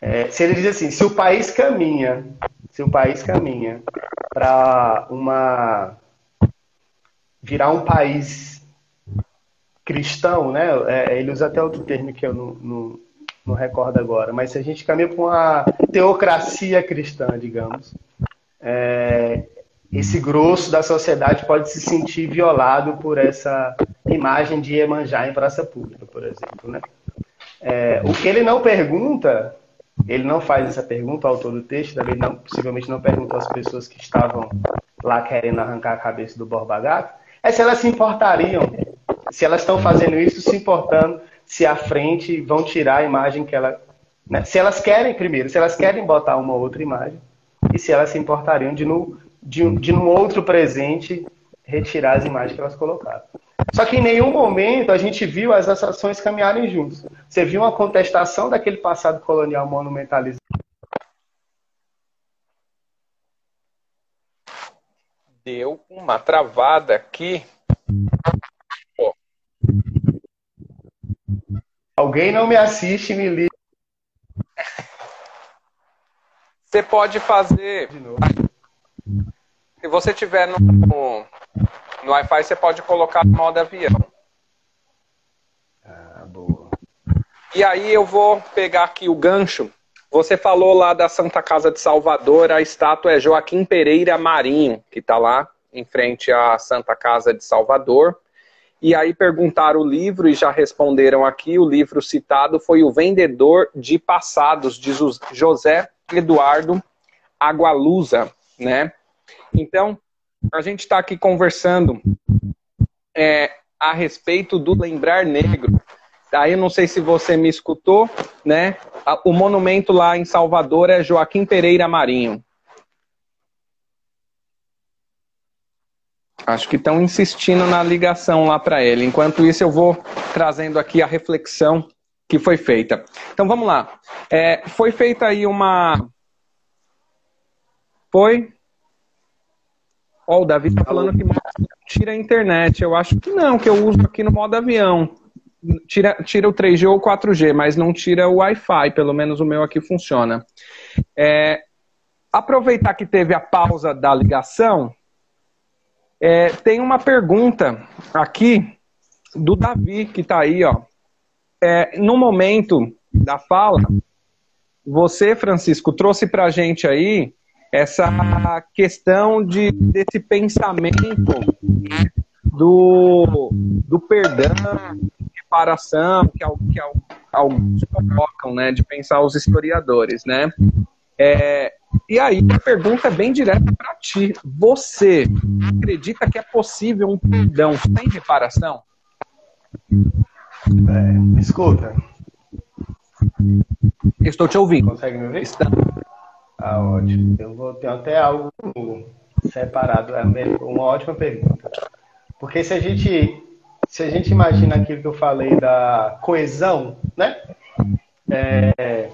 [SPEAKER 2] É, se ele diz assim, se o país caminha, se o país caminha para uma virar um país cristão, né? É, ele usa até outro termo que eu não, não não recordo agora, mas se a gente caminha para uma teocracia cristã, digamos, é, esse grosso da sociedade pode se sentir violado por essa imagem de Iemanjá em praça pública, por exemplo. Né? É, o que ele não pergunta, ele não faz essa pergunta, o autor do texto, também não, possivelmente não perguntou às pessoas que estavam lá querendo arrancar a cabeça do Borba Gato, é se elas se importariam, se elas estão fazendo isso se importando se à frente vão tirar a imagem que ela. Né? Se elas querem, primeiro, se elas querem botar uma outra imagem, e se elas se importariam de, no, de, de num outro presente retirar as imagens que elas colocaram. Só que em nenhum momento a gente viu as ações caminharem juntos. Você viu uma contestação daquele passado colonial monumentalizado.
[SPEAKER 1] Deu uma travada aqui.
[SPEAKER 2] Alguém não me assiste, me liga.
[SPEAKER 1] Você pode fazer. Se você tiver no, no, no Wi-Fi, você pode colocar no modo avião.
[SPEAKER 2] Ah, boa.
[SPEAKER 1] E aí eu vou pegar aqui o gancho. Você falou lá da Santa Casa de Salvador, a estátua é Joaquim Pereira Marinho, que está lá em frente à Santa Casa de Salvador. E aí perguntaram o livro e já responderam aqui. O livro citado foi O Vendedor de Passados, de José Eduardo Agualusa, né? Então, a gente está aqui conversando é, a respeito do Lembrar Negro. Aí não sei se você me escutou, né? O monumento lá em Salvador é Joaquim Pereira Marinho. Acho que estão insistindo na ligação lá para ele. Enquanto isso, eu vou trazendo aqui a reflexão que foi feita. Então vamos lá. É, foi feita aí uma. Foi. Ó, oh, o Davi está falando que tira a internet. Eu acho que não, que eu uso aqui no modo avião. Tira, tira o 3G ou 4G, mas não tira o Wi-Fi. Pelo menos o meu aqui funciona. É, aproveitar que teve a pausa da ligação, é, tem uma pergunta aqui do Davi, que está aí, ó. É, no momento da fala, você, Francisco, trouxe para a gente aí essa questão de, desse pensamento do, do perdão, reparação, que, que alguns colocam, né, de pensar os historiadores, né? É, e aí a pergunta é bem direta para ti. Você acredita que é possível um perdão sem reparação?
[SPEAKER 2] É, escuta.
[SPEAKER 1] Estou te ouvindo.
[SPEAKER 2] Consegue me ouvir? Está. Ah, ótimo. Eu vou ter até algo separado. É uma ótima pergunta. Porque se a gente se a gente imagina aquilo que eu falei da coesão, né? É,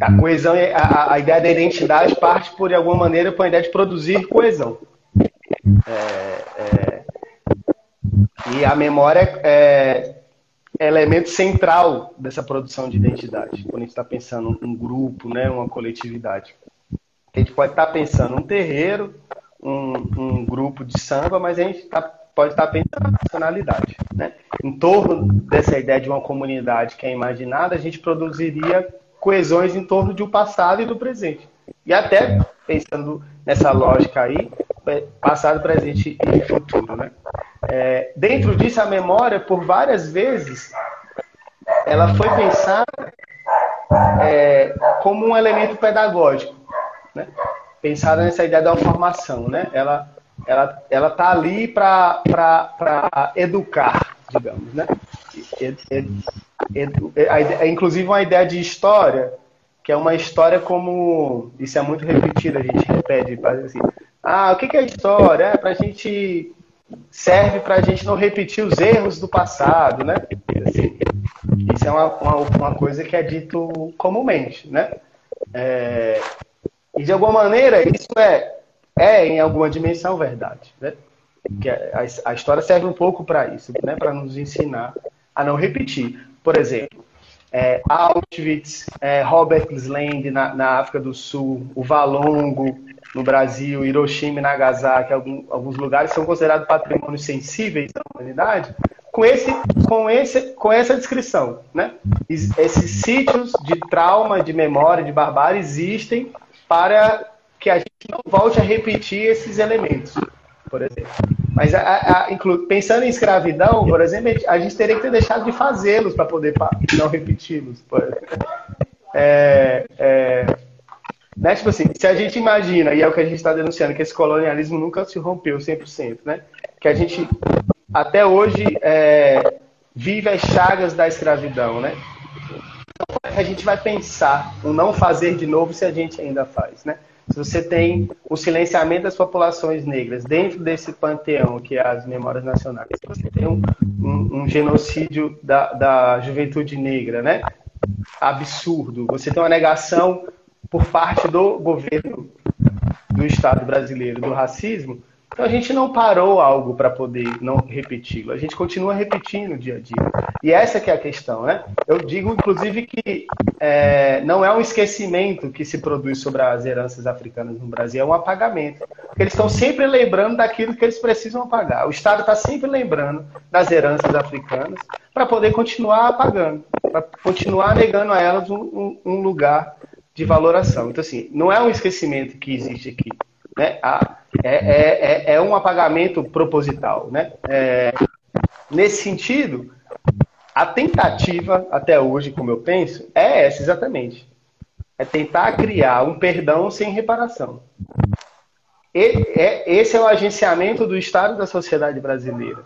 [SPEAKER 2] a coesão, a, a, ideia da identidade parte por de alguma maneira para a ideia de produzir coesão. É, é, e a memória é, é, elemento central dessa produção de identidade. Quando a gente está pensando um grupo, né, uma coletividade. A gente pode estar tá pensando um terreiro, um, um, grupo de samba, mas a gente tá, pode estar tá pensando na nacionalidade. Né? Em torno dessa ideia de uma comunidade que é imaginada, a gente produziria coesões em torno de um passado e do presente. E até, pensando nessa lógica aí, é, passado, presente e futuro. Né? É, dentro disso, a memória, por várias vezes, ela foi pensada é, como um elemento pedagógico. Né? Pensada nessa ideia da formação. Né? Ela ela ela está ali para educar, digamos. Né? é, inclusive uma ideia de história, que é uma história como. Isso é muito repetido, a gente repete, assim. Ah, o que é história? É para a gente. Serve para a gente não repetir os erros do passado, né? Assim, isso é uma, uma, uma, coisa que é dito comumente, né? É, e de alguma maneira, isso é, é em alguma dimensão verdade, né? Que a, a história serve um pouco para isso, né? Para nos ensinar a não repetir. Por exemplo, é, Auschwitz, é, Robert Island na, na, África do Sul, o Valongo no Brasil, Hiroshima e Nagasaki, algum, alguns lugares são considerados patrimônios sensíveis da humanidade, com, esse, com, esse, com essa descrição. Né? Esses sítios de trauma, de memória, de barbárie existem para que a gente não volte a repetir esses elementos, por exemplo. Mas a, a, pensando em escravidão, por exemplo, a gente teria que ter deixado de fazê-los para poder não repeti-los. É, é, né? Tipo assim, se a gente imagina, e é o que a gente está denunciando, que esse colonialismo nunca se rompeu 100%, né? que a gente até hoje é, vive as chagas da escravidão. Né? A gente vai pensar o não fazer de novo se a gente ainda faz. Né? Se você tem o silenciamento das populações negras dentro desse panteão que é as memórias nacionais, você tem um, um, um genocídio da, da juventude negra, né? Absurdo. Você tem uma negação por parte do governo do Estado brasileiro do racismo então a gente não parou algo para poder não repeti-lo. A gente continua repetindo dia a dia. E essa que é a questão, né? Eu digo, inclusive, que é, não é um esquecimento que se produz sobre as heranças africanas no Brasil, é um apagamento. Porque eles estão sempre lembrando daquilo que eles precisam apagar. O Estado está sempre lembrando das heranças africanas para poder continuar apagando, para continuar negando a elas um, um, um lugar de valoração. Então, assim, não é um esquecimento que existe aqui. Né? É, é, é, é um apagamento proposital. Né? É, nesse sentido, a tentativa, até hoje, como eu penso, é essa exatamente. É tentar criar um perdão sem reparação. é, esse é o agenciamento do Estado da sociedade brasileira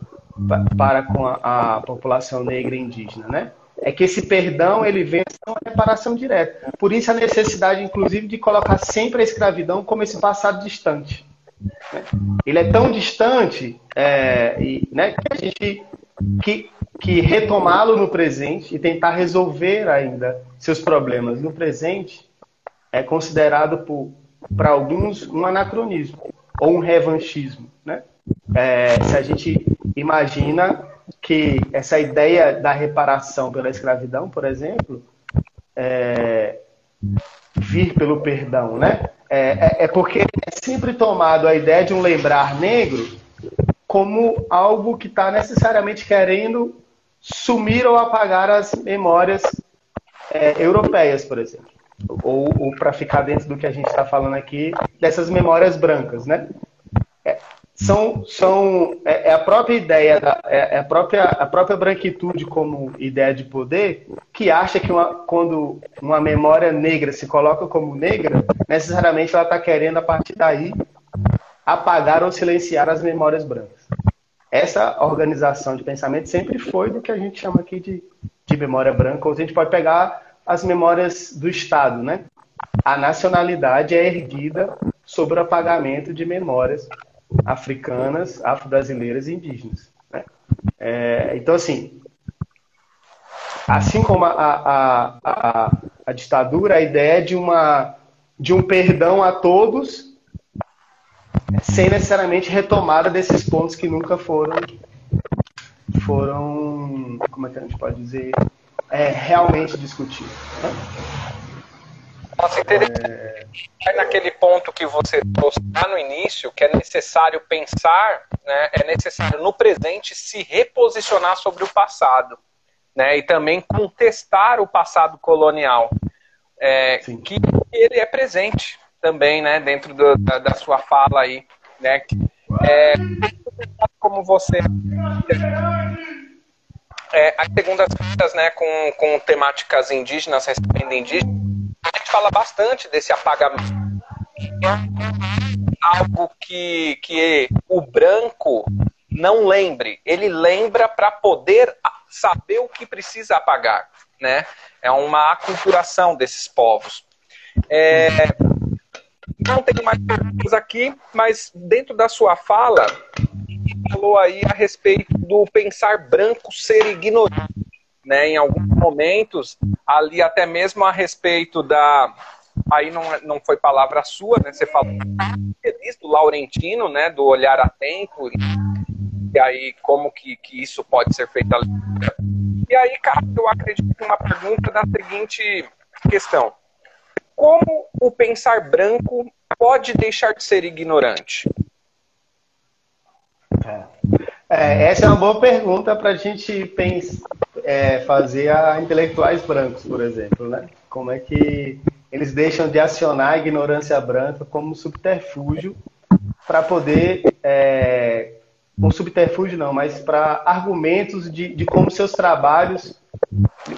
[SPEAKER 2] para com a, a população negra e indígena, né? É que esse perdão ele vem uma reparação direta. Por isso a necessidade, inclusive, de colocar sempre a escravidão como esse passado distante. Ele é tão distante é, e, né, que a gente que, que retomá-lo no presente e tentar resolver ainda seus problemas no presente é considerado para alguns um anacronismo ou um revanchismo, né? É, se a gente imagina que essa ideia da reparação pela escravidão, por exemplo, é, vir pelo perdão, né? É, é, é, porque é sempre tomado a ideia de um lembrar negro como algo que está necessariamente querendo sumir ou apagar as memórias é, europeias, por exemplo. Ou, ou para ficar dentro do que a gente está falando aqui, dessas memórias brancas, né? São, são é, é, a própria ideia, da, é, é, a, própria, a própria branquitude como ideia de poder que acha que uma, quando uma memória negra se coloca como negra, necessariamente ela está querendo, a partir daí, apagar ou silenciar as memórias brancas. Essa organização de pensamento sempre foi do que a gente chama aqui de, de memória branca, ou a gente pode pegar as memórias do Estado, né? A nacionalidade é erguida sobre o apagamento de memórias africanas, afro-brasileiras e indígenas. Né? É, então, assim, assim como a, a, a, a, ditadura, a ideia de, uma, de um perdão a todos, sem necessariamente retomada desses pontos que nunca foram, foram como é que a gente pode dizer, é, realmente discutidos. Né?
[SPEAKER 1] Nossa, interessante. É... Naquele ponto que você trouxe lá no início, que é necessário pensar, né, é necessário no presente se reposicionar sobre o passado, né, e também contestar o passado colonial, é, que ele é presente também, né, dentro do, da, da, sua fala aí, né, é, como você é, as segundas-feiras, né, com, com temáticas indígenas, recebendo indígenas, a gente fala bastante desse apagamento. Algo que, que o branco não lembre. Ele lembra para poder saber o que precisa apagar. Né? É uma aculturação desses povos. É, não tenho mais perguntas aqui, mas dentro da sua fala, falou aí a respeito do pensar branco ser ignorante né, em alguns momentos, ali até mesmo a respeito da. Aí não, não foi palavra sua, né? Você falou do Laurentino, né? Do olhar atento. E aí, como que, que isso pode ser feito ali? E aí, cara, eu acredito em uma pergunta da seguinte questão: Como o pensar branco pode deixar de ser ignorante?
[SPEAKER 2] É. É, essa é uma boa pergunta para a gente pensar, é, fazer a intelectuais brancos, por exemplo, né? Como é que eles deixam de acionar a ignorância branca como subterfúgio para poder é, um subterfúgio não, mas para argumentos de, de como seus trabalhos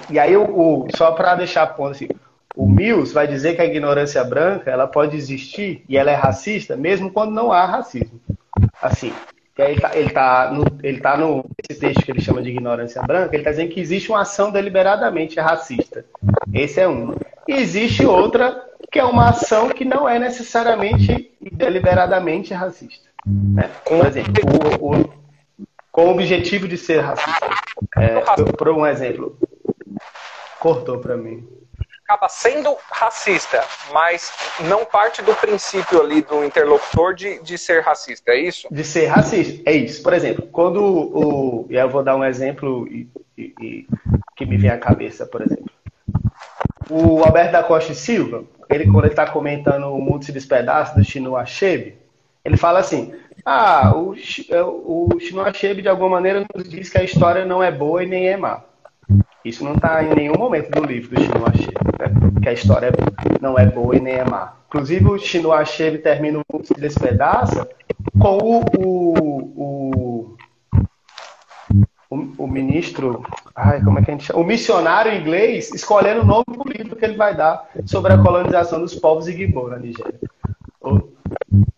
[SPEAKER 2] e aí o, o só para deixar ponto assim, o Mills vai dizer que a ignorância branca ela pode existir e ela é racista mesmo quando não há racismo. Assim, que ele está ele tá no, tá no texto que ele chama de ignorância branca, ele está dizendo que existe uma ação deliberadamente racista. Esse é um. E existe outra que é uma ação que não é necessariamente deliberadamente racista. Né? Por exemplo, o, o, com o objetivo de ser racista. É, por um exemplo, cortou para mim
[SPEAKER 1] acaba sendo racista, mas não parte do princípio ali do interlocutor de, de ser racista, é isso?
[SPEAKER 2] De ser racista, é isso. Por exemplo, quando o. E eu vou dar um exemplo e, e, e, que me vem à cabeça, por exemplo. O Alberto da Costa e Silva, ele quando ele está comentando o Mundo se despedaça do Chinua Achebe, ele fala assim: ah, o, o Chinua Achebe de alguma maneira nos diz que a história não é boa e nem é má. Isso não está em nenhum momento do livro do Chinua Achebe, né? que a história não é boa e nem é má. Inclusive, o Chinua Achebe termina o despedaça com o, o, o, o, ministro, ai, como é que a gente chama? O missionário inglês escolhendo o nome do livro que ele vai dar sobre a colonização dos povos Igbo na Nigéria.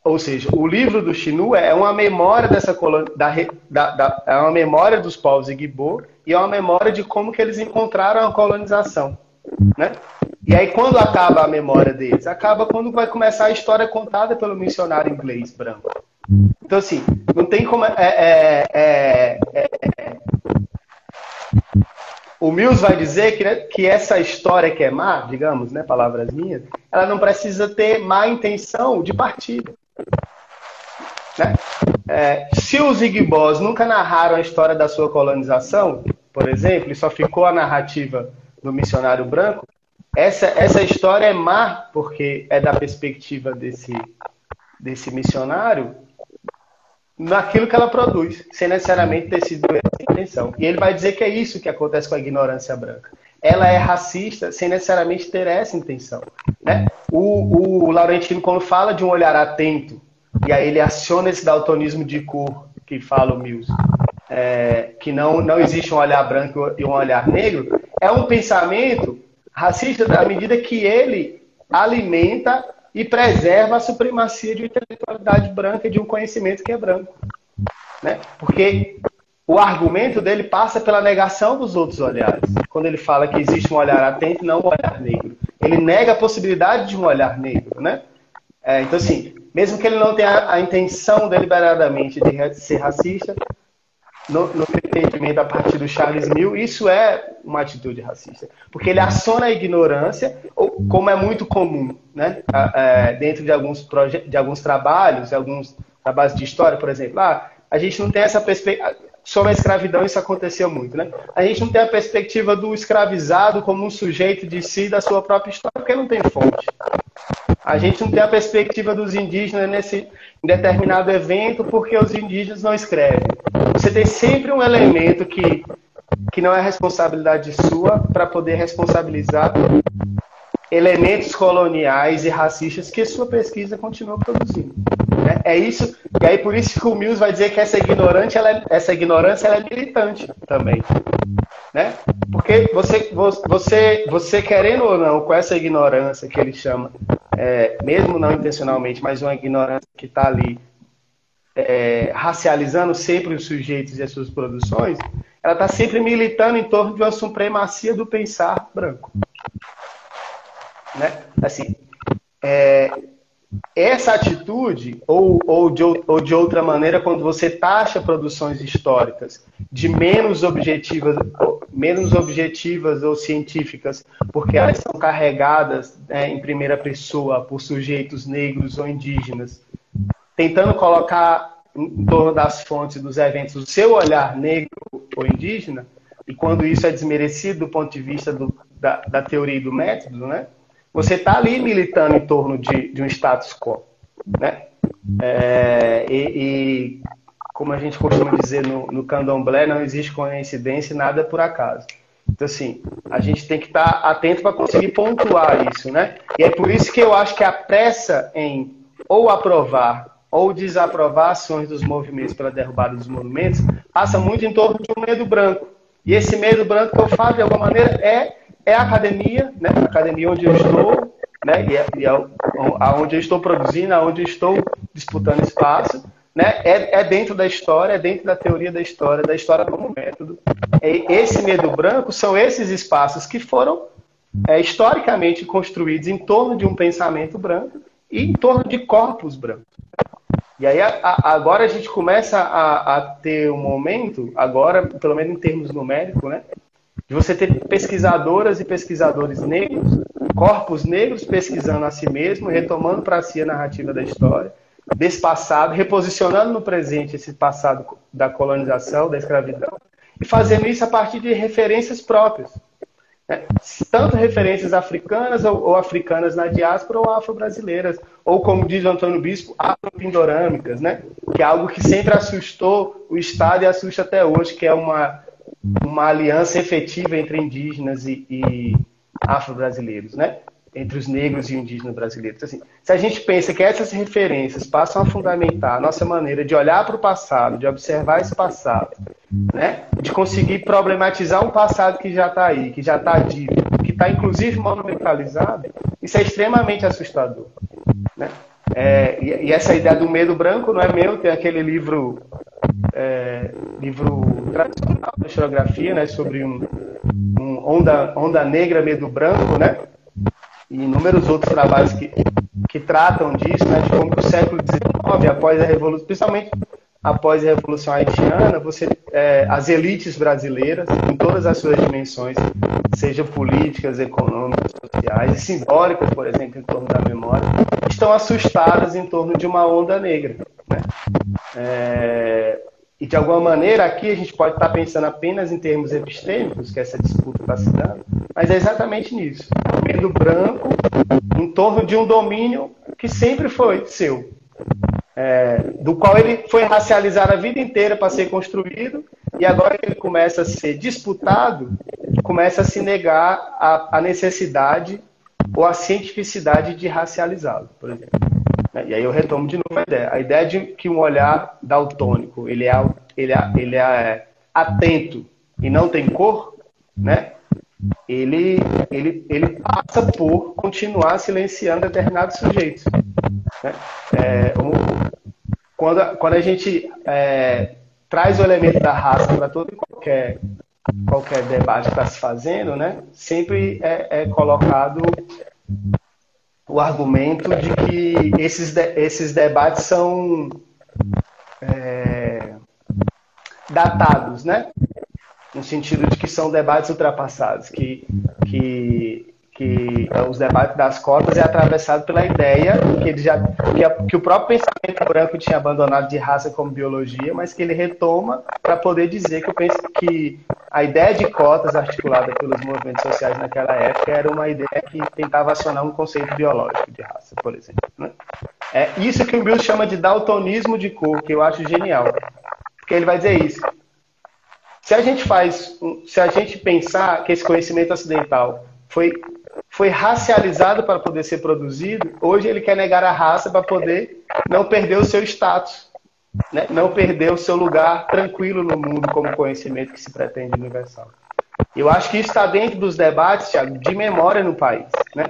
[SPEAKER 2] Ou seja, o livro do Xinu é uma memória dessa da, da, da, é uma memória dos povos Igbo e é uma memória de como que eles encontraram a colonização, né? E aí quando acaba a memória deles, acaba quando vai começar a história contada pelo missionário inglês branco. Então assim, não tem como é, é, é, é, é o Mills vai dizer que, né, que essa história que é má, digamos, né, palavras minhas, ela não precisa ter má intenção de partida. Né? É, se os Igbós nunca narraram a história da sua colonização, por exemplo, e só ficou a narrativa do missionário branco, essa, essa história é má porque é da perspectiva desse, desse missionário naquilo que ela produz, sem necessariamente ter sido essa intenção. E ele vai dizer que é isso que acontece com a ignorância branca. Ela é racista sem necessariamente ter essa intenção. Né? O, o Laurentino, quando fala de um olhar atento e aí ele aciona esse daltonismo de cor que fala o Mills, é, que não, não existe um olhar branco e um olhar negro, é um pensamento racista à medida que ele alimenta e preserva a supremacia de uma intelectualidade branca e de um conhecimento que é branco. Né? Porque o argumento dele passa pela negação dos outros olhares. Quando ele fala que existe um olhar atento e não um olhar negro. Ele nega a possibilidade de um olhar negro. Né? É, então, assim, mesmo que ele não tenha a intenção deliberadamente de ser racista, no, no entendimento a partir do Charles Mill, isso é uma atitude racista. Porque ele aciona a ignorância, como é muito comum né? É, dentro de alguns, de alguns trabalhos, alguns trabalhos de história, por exemplo. Ah, a gente não tem essa perspectiva. Sobre a escravidão, isso aconteceu muito, né? A gente não tem a perspectiva do escravizado como um sujeito de si, da sua própria história, porque não tem fonte. A gente não tem a perspectiva dos indígenas nesse determinado evento porque os indígenas não escrevem. Você tem sempre um elemento que, que não é responsabilidade sua para poder responsabilizar elementos coloniais e racistas que sua pesquisa continua produzindo. Né? É isso, e aí por isso que o Mills vai dizer que essa, ignorante, ela é, essa ignorância ela é militante também. Né? Porque você, você, você querendo ou não, com essa ignorância que ele chama é, mesmo não intencionalmente, mas uma ignorância que está ali é, racializando sempre os sujeitos e as suas produções, ela está sempre militando em torno de uma supremacia do pensar branco. Né? Assim, é, essa atitude, ou, ou, de, ou de outra maneira, quando você taxa produções históricas de menos objetivas, menos objetivas ou científicas, porque elas são carregadas né, em primeira pessoa por sujeitos negros ou indígenas, tentando colocar em torno das fontes dos eventos o seu olhar negro ou indígena, e quando isso é desmerecido do ponto de vista do, da, da teoria e do método, né? Você está ali militando em torno de, de um status quo. Né? É, e, e, como a gente costuma dizer no, no candomblé, não existe coincidência, nada é por acaso. Então, assim, a gente tem que estar tá atento para conseguir pontuar isso, né? E é por isso que eu acho que a pressa em ou aprovar ou desaprovar ações dos movimentos pela derrubada dos monumentos passa muito em torno de um medo branco. E esse medo branco que eu falo, de alguma maneira, é é a academia, né? A academia onde eu estou, né? E é, aonde eu estou produzindo, aonde eu estou disputando espaço, né? É, é, dentro da história, é dentro da teoria da história, da história como método. Esse medo branco são esses espaços que foram é, historicamente construídos em torno de um pensamento branco e em torno de corpos brancos. E aí a, a, agora a gente começa a, a, ter um momento, agora, pelo menos em termos numéricos, né, de você ter pesquisadoras e pesquisadores negros, corpos negros pesquisando a si mesmo, retomando para si a narrativa da história, desse passado, reposicionando no presente esse passado da colonização, da escravidão, e fazendo isso a partir de referências próprias. Né? Tanto referências africanas ou, ou, africanas na diáspora ou afro-brasileiras, ou como diz o Antônio Bispo, afro-pindorâmicas, né? que é algo que sempre assustou o Estado e assusta até hoje, que é uma uma aliança efetiva entre indígenas e, e afro-brasileiros, né? entre os negros e indígenas brasileiros. Assim, se a gente pensa que essas referências passam a fundamentar a nossa maneira de olhar para o passado, de observar esse passado, né? de conseguir problematizar um passado que já está aí, que já está dito, que está inclusive monumentalizado, isso é extremamente assustador. Né? É, e, e, essa ideia do medo branco não é meu, tem aquele livro, é, livro tradicional da historiografia, né, sobre um, um, onda, onda negra, medo branco, né, e inúmeros outros trabalhos que, que tratam disso, né, de como o século XIX, após a Revolução, principalmente após a Revolução Haitiana, você, é, as elites brasileiras, em todas as suas dimensões, sejam políticas, econômicas, sociais e simbólicas, por exemplo, em torno da memória, estão assustadas em torno de uma onda negra. Né? É, e de alguma maneira aqui a gente pode estar pensando apenas em termos epistêmicos, que essa disputa está se dando, mas é exatamente nisso. O medo branco em torno de um domínio que sempre foi seu, é, do qual ele foi racializado a vida inteira para ser construído, e agora que ele começa a ser disputado, começa a se negar a, a necessidade ou a cientificidade de racializá-lo, por exemplo. E aí eu retomo de novo a ideia. A ideia de que um olhar daltônico ele é, ele é, ele é atento e não tem cor, né? Ele, ele, ele passa por continuar silenciando determinados sujeitos. Né? É, quando, quando a gente é, traz o elemento da raça para todo e qualquer, qualquer debate que está se fazendo, né? sempre é, é colocado o argumento de que esses, de, esses debates são é, datados, né? No sentido de que são debates ultrapassados, que, que, que os debates das cotas é atravessado pela ideia que, ele já, que, a, que o próprio pensamento branco tinha abandonado de raça como biologia, mas que ele retoma para poder dizer que, penso, que a ideia de cotas articulada pelos movimentos sociais naquela época era uma ideia que tentava acionar um conceito biológico de raça, por exemplo. Né? É isso que o Bill chama de daltonismo de cor, que eu acho genial. Porque ele vai dizer isso. Se a gente faz, se a gente pensar que esse conhecimento ocidental foi, foi racializado para poder ser produzido, hoje ele quer negar a raça para poder não perder o seu status, né? não perder o seu lugar tranquilo no mundo como conhecimento que se pretende universal. Eu acho que isso está dentro dos debates, Thiago, de memória no país. Né?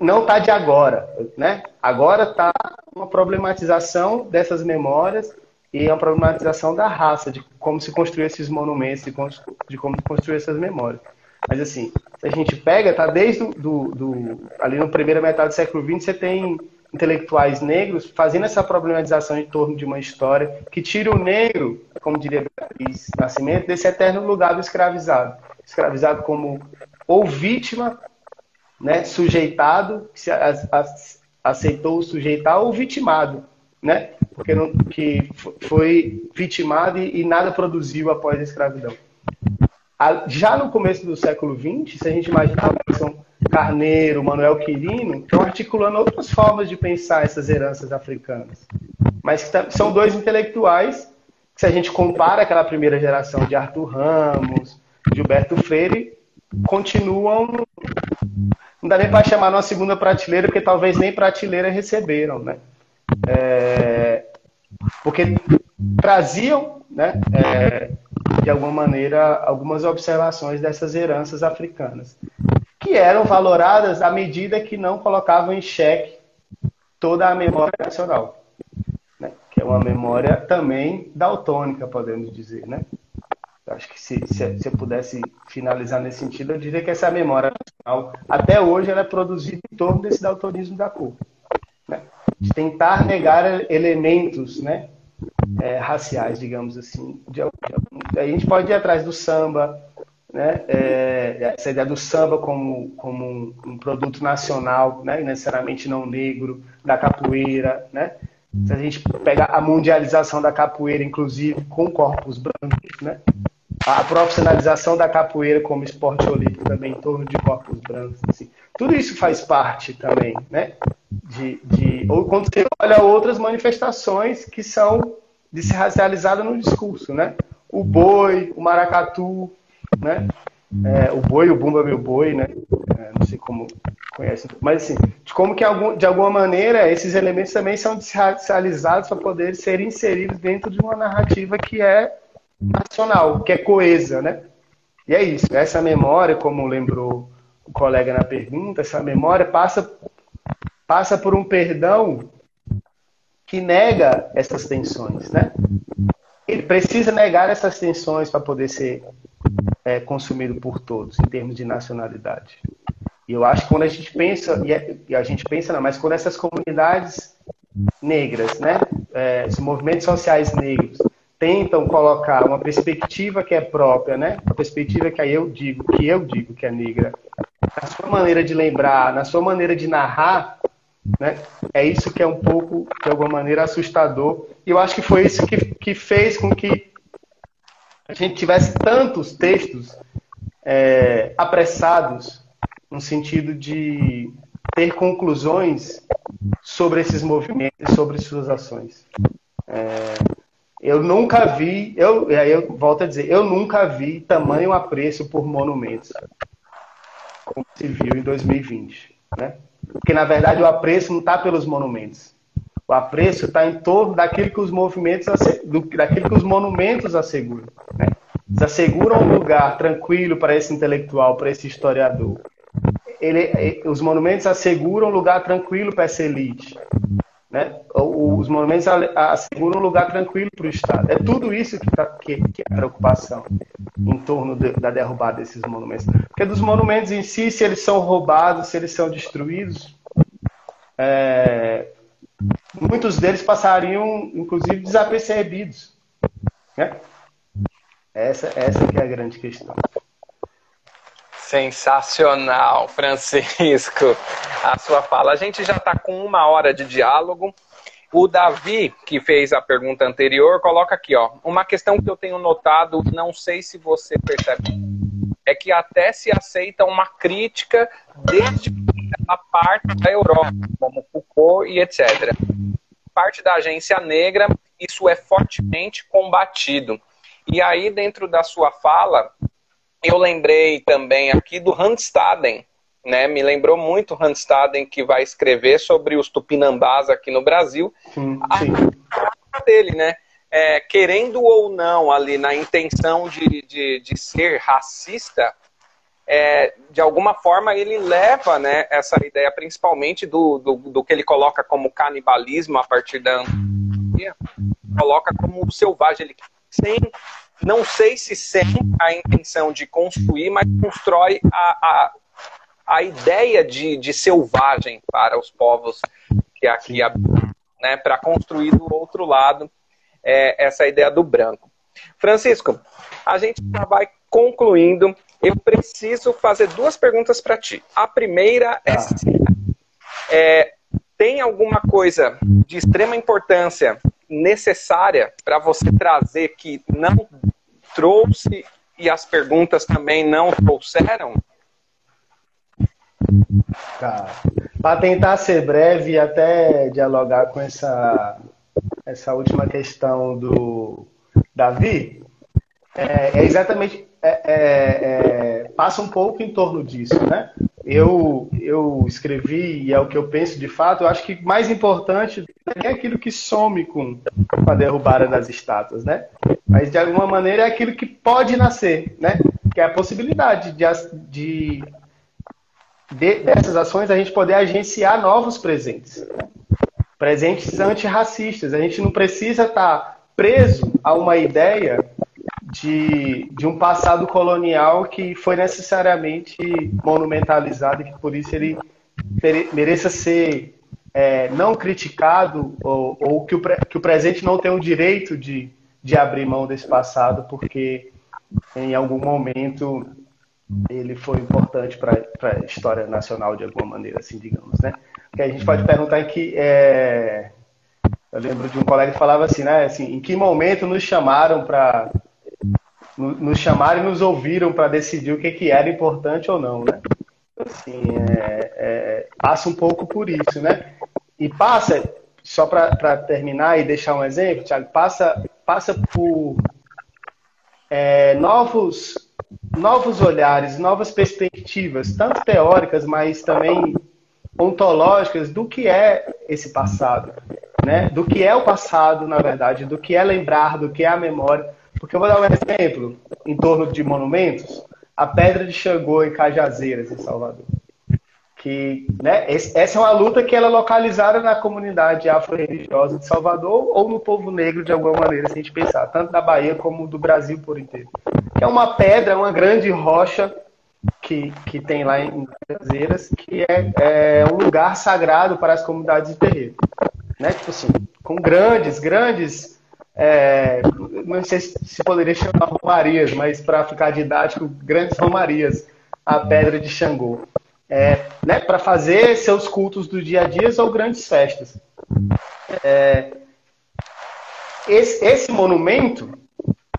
[SPEAKER 2] Não está de agora. Né? Agora está uma problematização dessas memórias e a problematização da raça, de como se construir esses monumentos, de como, de como construir essas memórias. Mas assim, se a gente pega, tá desde do, do, ali no primeira metade do século XX, você tem intelectuais negros fazendo essa problematização em torno de uma história que tira o negro, como diria Beatriz Nascimento, desse eterno lugar do escravizado. Escravizado como ou vítima, né, sujeitado, que se aceitou sujeitar, ou vitimado, né? Porque não, que foi vitimado e, nada produziu após a escravidão. Já no começo do século XX, se a gente imaginar são Carneiro, Manuel Quirino, estão articulando outras formas de pensar essas heranças africanas. Mas tá, são dois intelectuais que, se a gente compara aquela primeira geração de Arthur Ramos, Gilberto Freire, continuam. Não dá nem para chamar uma segunda prateleira, porque talvez nem prateleira receberam, né? é, porque traziam, né, é, de alguma maneira, algumas observações dessas heranças africanas, que eram valoradas à medida que não colocavam em xeque toda a memória nacional, né, que é uma memória também daltônica, podemos dizer, né? Acho que se, se, se, eu pudesse finalizar nesse sentido, eu diria que essa memória nacional, até hoje, ela é produzida em torno desse daltonismo da cor de tentar negar elementos né, é, raciais, digamos assim. De, de, a gente pode ir atrás do samba, né, é, essa ideia do samba como, como um, um, produto nacional, né, necessariamente não negro, da capoeira, né? Se a gente pegar a mundialização da capoeira, inclusive com corpos brancos, né? a profissionalização da capoeira como esporte olímpico também em torno de corpos brancos. Assim. Tudo isso faz parte também, né? De, de, ou quando você olha outras manifestações que são de se racializada no discurso, né? O boi, o maracatu, né? É, o boi, o bumba meu boi, né? É, não sei como conhece, mas assim, de como que de alguma maneira esses elementos também são desracializados para poder ser inseridos dentro de uma narrativa que é nacional, que é coesa, né? E é isso, essa memória, como lembrou o colega na pergunta, essa memória passa passa por um perdão que nega essas tensões, né? Ele precisa negar essas tensões para poder ser é, consumido por todos, em termos de nacionalidade. E eu acho que quando a gente pensa, é, e a gente pensa, não, mas quando essas comunidades negras, né, é, os movimentos sociais negros, tentam colocar uma perspectiva que é própria, né, uma perspectiva que eu digo, que eu digo que é negra, na sua maneira de lembrar, na sua maneira de narrar, né, é isso que é um pouco, de alguma maneira, assustador. E eu acho que foi isso que, que fez com que a gente tivesse tantos textos é, apressados no sentido de ter conclusões sobre esses movimentos e sobre suas ações. É, eu nunca vi, eu, aí eu volto a dizer, eu nunca vi tamanho apreço por monumentos como se viu em 2020. Né? Porque, na verdade, o apreço não está pelos monumentos. O apreço está em torno daquilo que os movimentos, daquilo que os monumentos asseguram. Né? Eles asseguram um lugar tranquilo para esse intelectual, para esse historiador. Ele, os monumentos asseguram um lugar tranquilo para essa elite. Né? Os monumentos asseguram um lugar tranquilo para o Estado. É tudo isso que, tá, que, que é a preocupação em torno de, da derrubada desses monumentos. Porque dos monumentos em si, se eles são roubados, se eles são destruídos, é, muitos deles passariam, inclusive, desapercebidos. Né? Essa, essa que é a grande questão.
[SPEAKER 1] Sensacional, Francisco, a sua fala. A gente já está com uma hora de diálogo. O Davi, que fez a pergunta anterior, coloca aqui, ó, uma questão que eu tenho notado, não sei se você percebe, é que até se aceita uma crítica desde a parte da Europa, como Foucault e etc. Parte da agência negra, isso é fortemente combatido. E aí, dentro da sua fala, eu lembrei também aqui do Handstaden, né? Me lembrou muito Handstaden que vai escrever sobre os tupinambás aqui no Brasil. Sim, sim. A <laughs> dele, né? É, querendo ou não, ali na intenção de, de, de ser racista, é, de alguma forma ele leva né, essa ideia, principalmente do, do, do, que ele coloca como canibalismo a partir da coloca como selvagem, ele sem não sei se sem a intenção de construir, mas constrói a, a, a ideia de, de selvagem para os povos que aqui habitam, né, para construir do outro lado é, essa ideia do branco. Francisco, a gente já vai concluindo. Eu preciso fazer duas perguntas para ti. A primeira é, tá. é tem alguma coisa de extrema importância necessária para você trazer que não trouxe e as perguntas também não trouxeram?
[SPEAKER 2] Tá. Para tentar ser breve e até dialogar com essa, essa última questão do Davi, é, é exatamente. É, é, é passa um pouco em torno disso, né? Eu, eu escrevi, e é o que eu penso de fato, eu acho que mais importante é aquilo que some com, com a derrubada das estátuas, né? Mas de alguma maneira é aquilo que pode nascer, né? Que é a possibilidade de, de, de dessas ações a gente poder agenciar novos presentes. Presentes antirracistas. A gente não precisa estar preso a uma ideia de, de um passado colonial que foi necessariamente monumentalizado e que por isso ele mereça ser é, não criticado ou, ou que, o, que o presente não tem o direito de, de abrir mão desse passado porque em algum momento ele foi importante para a história nacional de alguma maneira, assim, digamos, né? Porque a gente pode perguntar em que é, eu lembro de um colega que falava assim, né? Assim, em que momento nos chamaram para nos chamaram e nos ouviram para decidir o que, que era importante ou não, né? Assim, é, é, passa um pouco por isso, né? E passa, só para terminar e deixar um exemplo, Thiago, passa, passa por é, novos, novos olhares, novas perspectivas, tanto teóricas, mas também ontológicas do que é esse passado, né? Do que é o passado, na verdade, do que é lembrar, do que é a memória. Porque eu vou dar um exemplo em torno de monumentos. A Pedra de Xangô em Cajazeiras, em Salvador. que né, essa é uma luta que ela é localizada na comunidade afro-religiosa de Salvador ou no povo negro de alguma maneira, se a gente pensar, tanto da Bahia como do Brasil por inteiro. É uma pedra, uma grande rocha que, que tem lá em Cazeiras, que é, é, um lugar sagrado para as comunidades de terreiro. Né? Tipo assim, com grandes, grandes, é, não sei se poderia chamar romarias, mas para ficar didático, grandes romarias, a pedra de Xangô. É, né, para fazer seus cultos do dia a dia ou grandes festas. É, esse, esse monumento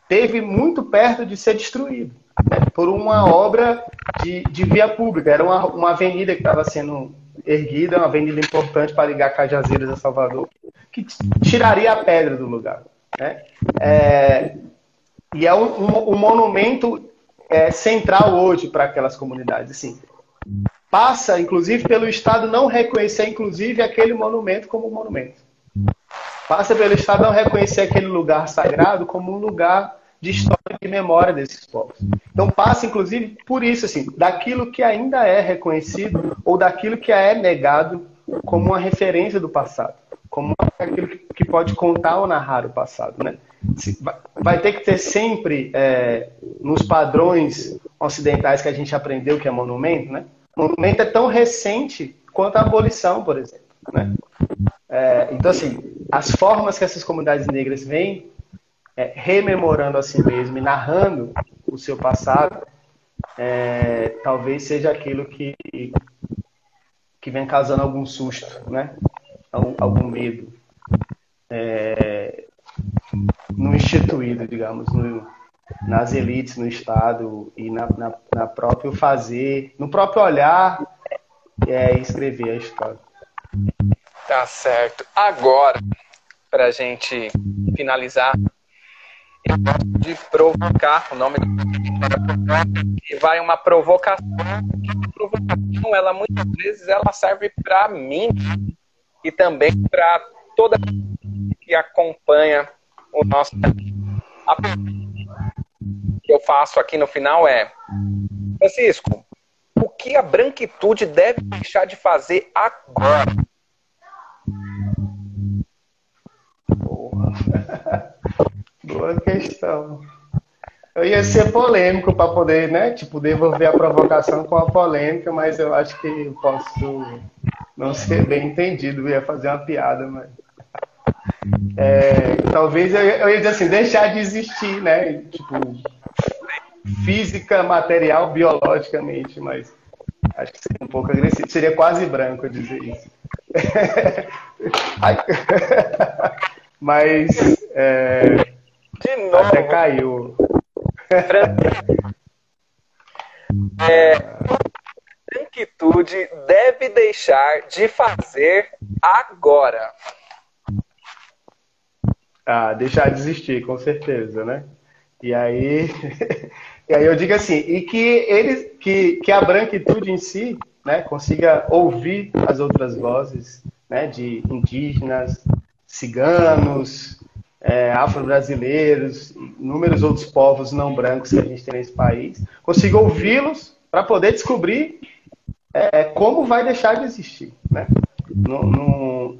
[SPEAKER 2] teve muito perto de ser destruído né, por uma obra de, de, via pública. Era uma, uma avenida que estava sendo erguida, uma avenida importante para ligar Cajazeiras a Salvador, que tiraria a pedra do lugar. Né? É, e é um, um, um monumento é, central hoje para aquelas comunidades. Assim, passa, inclusive, pelo Estado não reconhecer, inclusive, aquele monumento como um monumento. Passa pelo Estado não reconhecer aquele lugar sagrado como um lugar de história e memória desses povos. Então passa, inclusive, por isso, assim, daquilo que ainda é reconhecido ou daquilo que é negado como uma referência do passado, como aquilo que pode contar ou narrar o passado, né? Vai ter que ter sempre, é, nos padrões ocidentais que a gente aprendeu que é monumento, né? Monumento é tão recente quanto a abolição, por exemplo, né? É, então, assim, as formas que essas comunidades negras vêm é, rememorando a si mesmo e narrando o seu passado, é, talvez seja aquilo que, que vem causando algum susto, né? algum, algum medo é, no instituído, digamos, no, nas elites, no Estado e na, na, na, próprio fazer, no próprio olhar é, escrever a história.
[SPEAKER 1] Tá certo. Agora, para a gente finalizar, de provocar, o nome e vai uma provocação. A provocação, ela muitas vezes ela serve para mim e também para toda que acompanha o nosso a que eu faço aqui no final é Francisco, o que a branquitude deve deixar de fazer agora?
[SPEAKER 2] Boa <laughs> questão. Eu ia ser polêmico para poder, né? Tipo, devolver a provocação com a polêmica, mas eu acho que eu posso não ser bem entendido. Eu ia fazer uma piada, mas. É, talvez eu, eu ia dizer assim, deixar de existir, né? Tipo, física, material, biologicamente, mas acho que seria um pouco agressivo. Seria quase branco dizer isso. <laughs> mas. É,
[SPEAKER 1] de novo.
[SPEAKER 2] Até caiu.
[SPEAKER 1] É, branquitude deve deixar de fazer agora.
[SPEAKER 2] Ah, deixar de existir, com certeza, né? E aí, <laughs> e aí eu digo assim, e que eles, que, que a branquitude em si, né, consiga ouvir as outras vozes, né, de indígenas, ciganos, é, afro-brasileiros, inúmeros outros povos não brancos que a gente tem nesse país, consiga ouvi-los para poder descobrir é, como vai deixar de existir. Né? Não, não,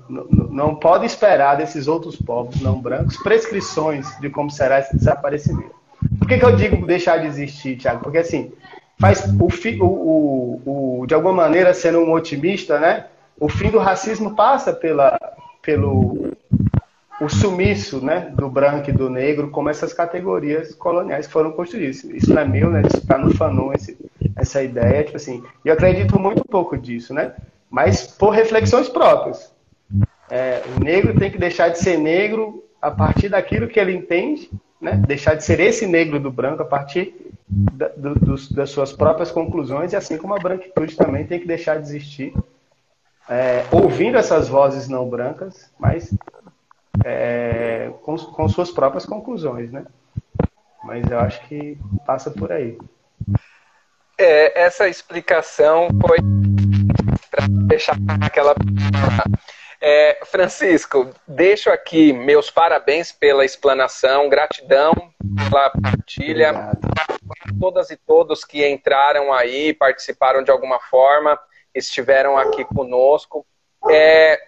[SPEAKER 2] não, pode esperar desses outros povos não brancos prescrições de como será esse desaparecimento. Por que, que eu digo deixar de existir, Tiago? Porque assim, faz o, o, o, o, de alguma maneira, sendo um otimista, né? O fim do racismo passa pela, pelo o sumiço né, do branco e do negro como essas categorias coloniais foram construídas. Isso não é meu, né? Isso está no Fanon, esse, essa ideia, tipo assim. E eu acredito muito pouco disso, né? Mas por reflexões próprias. É, o negro tem que deixar de ser negro a partir daquilo que ele entende, né? Deixar de ser esse negro do branco a partir da, do, das suas próprias conclusões, e assim como a branquitude também tem que deixar de existir, é, ouvindo essas vozes não brancas, mas é, com, com suas próprias conclusões, né? Mas eu acho que passa por aí.
[SPEAKER 1] É, essa explicação foi para deixar aquela. É, Francisco, deixo aqui meus parabéns pela explanação, gratidão pela partilha. Obrigado. Todas e todos que entraram aí, participaram de alguma forma. estiveram aqui conosco. É,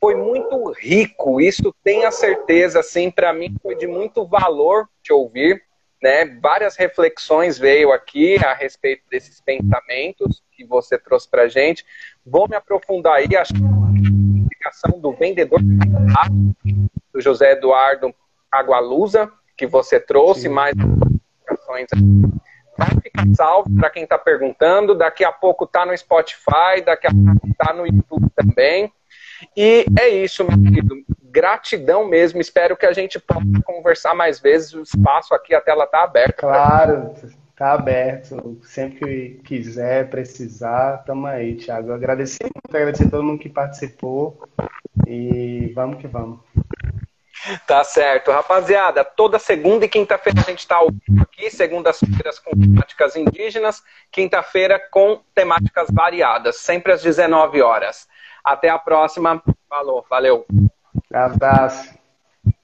[SPEAKER 1] foi muito rico, isso tenha certeza, assim, para mim foi de muito valor te ouvir, né? Várias reflexões veio aqui a respeito desses pensamentos que você trouxe para gente. Vou me aprofundar aí, acho que a explicação do vendedor do José Eduardo Agualusa, que você trouxe, Sim. mais explicações vai ficar salvo para quem está perguntando. Daqui a pouco está no Spotify, daqui a pouco está no YouTube também. E é isso, meu querido. Gratidão mesmo. Espero que a gente possa conversar mais vezes. O espaço aqui, a tela está aberta.
[SPEAKER 2] Claro, está aberto. Sempre que quiser, precisar, estamos aí, Thiago. Agradecer muito, agradecer a todo mundo que participou. E vamos que vamos.
[SPEAKER 1] Tá certo. Rapaziada, toda segunda e quinta-feira a gente está aqui, segundas-feiras com temáticas indígenas, quinta-feira com temáticas variadas, sempre às 19 horas. Até a próxima. Falou, valeu.
[SPEAKER 2] Abraço.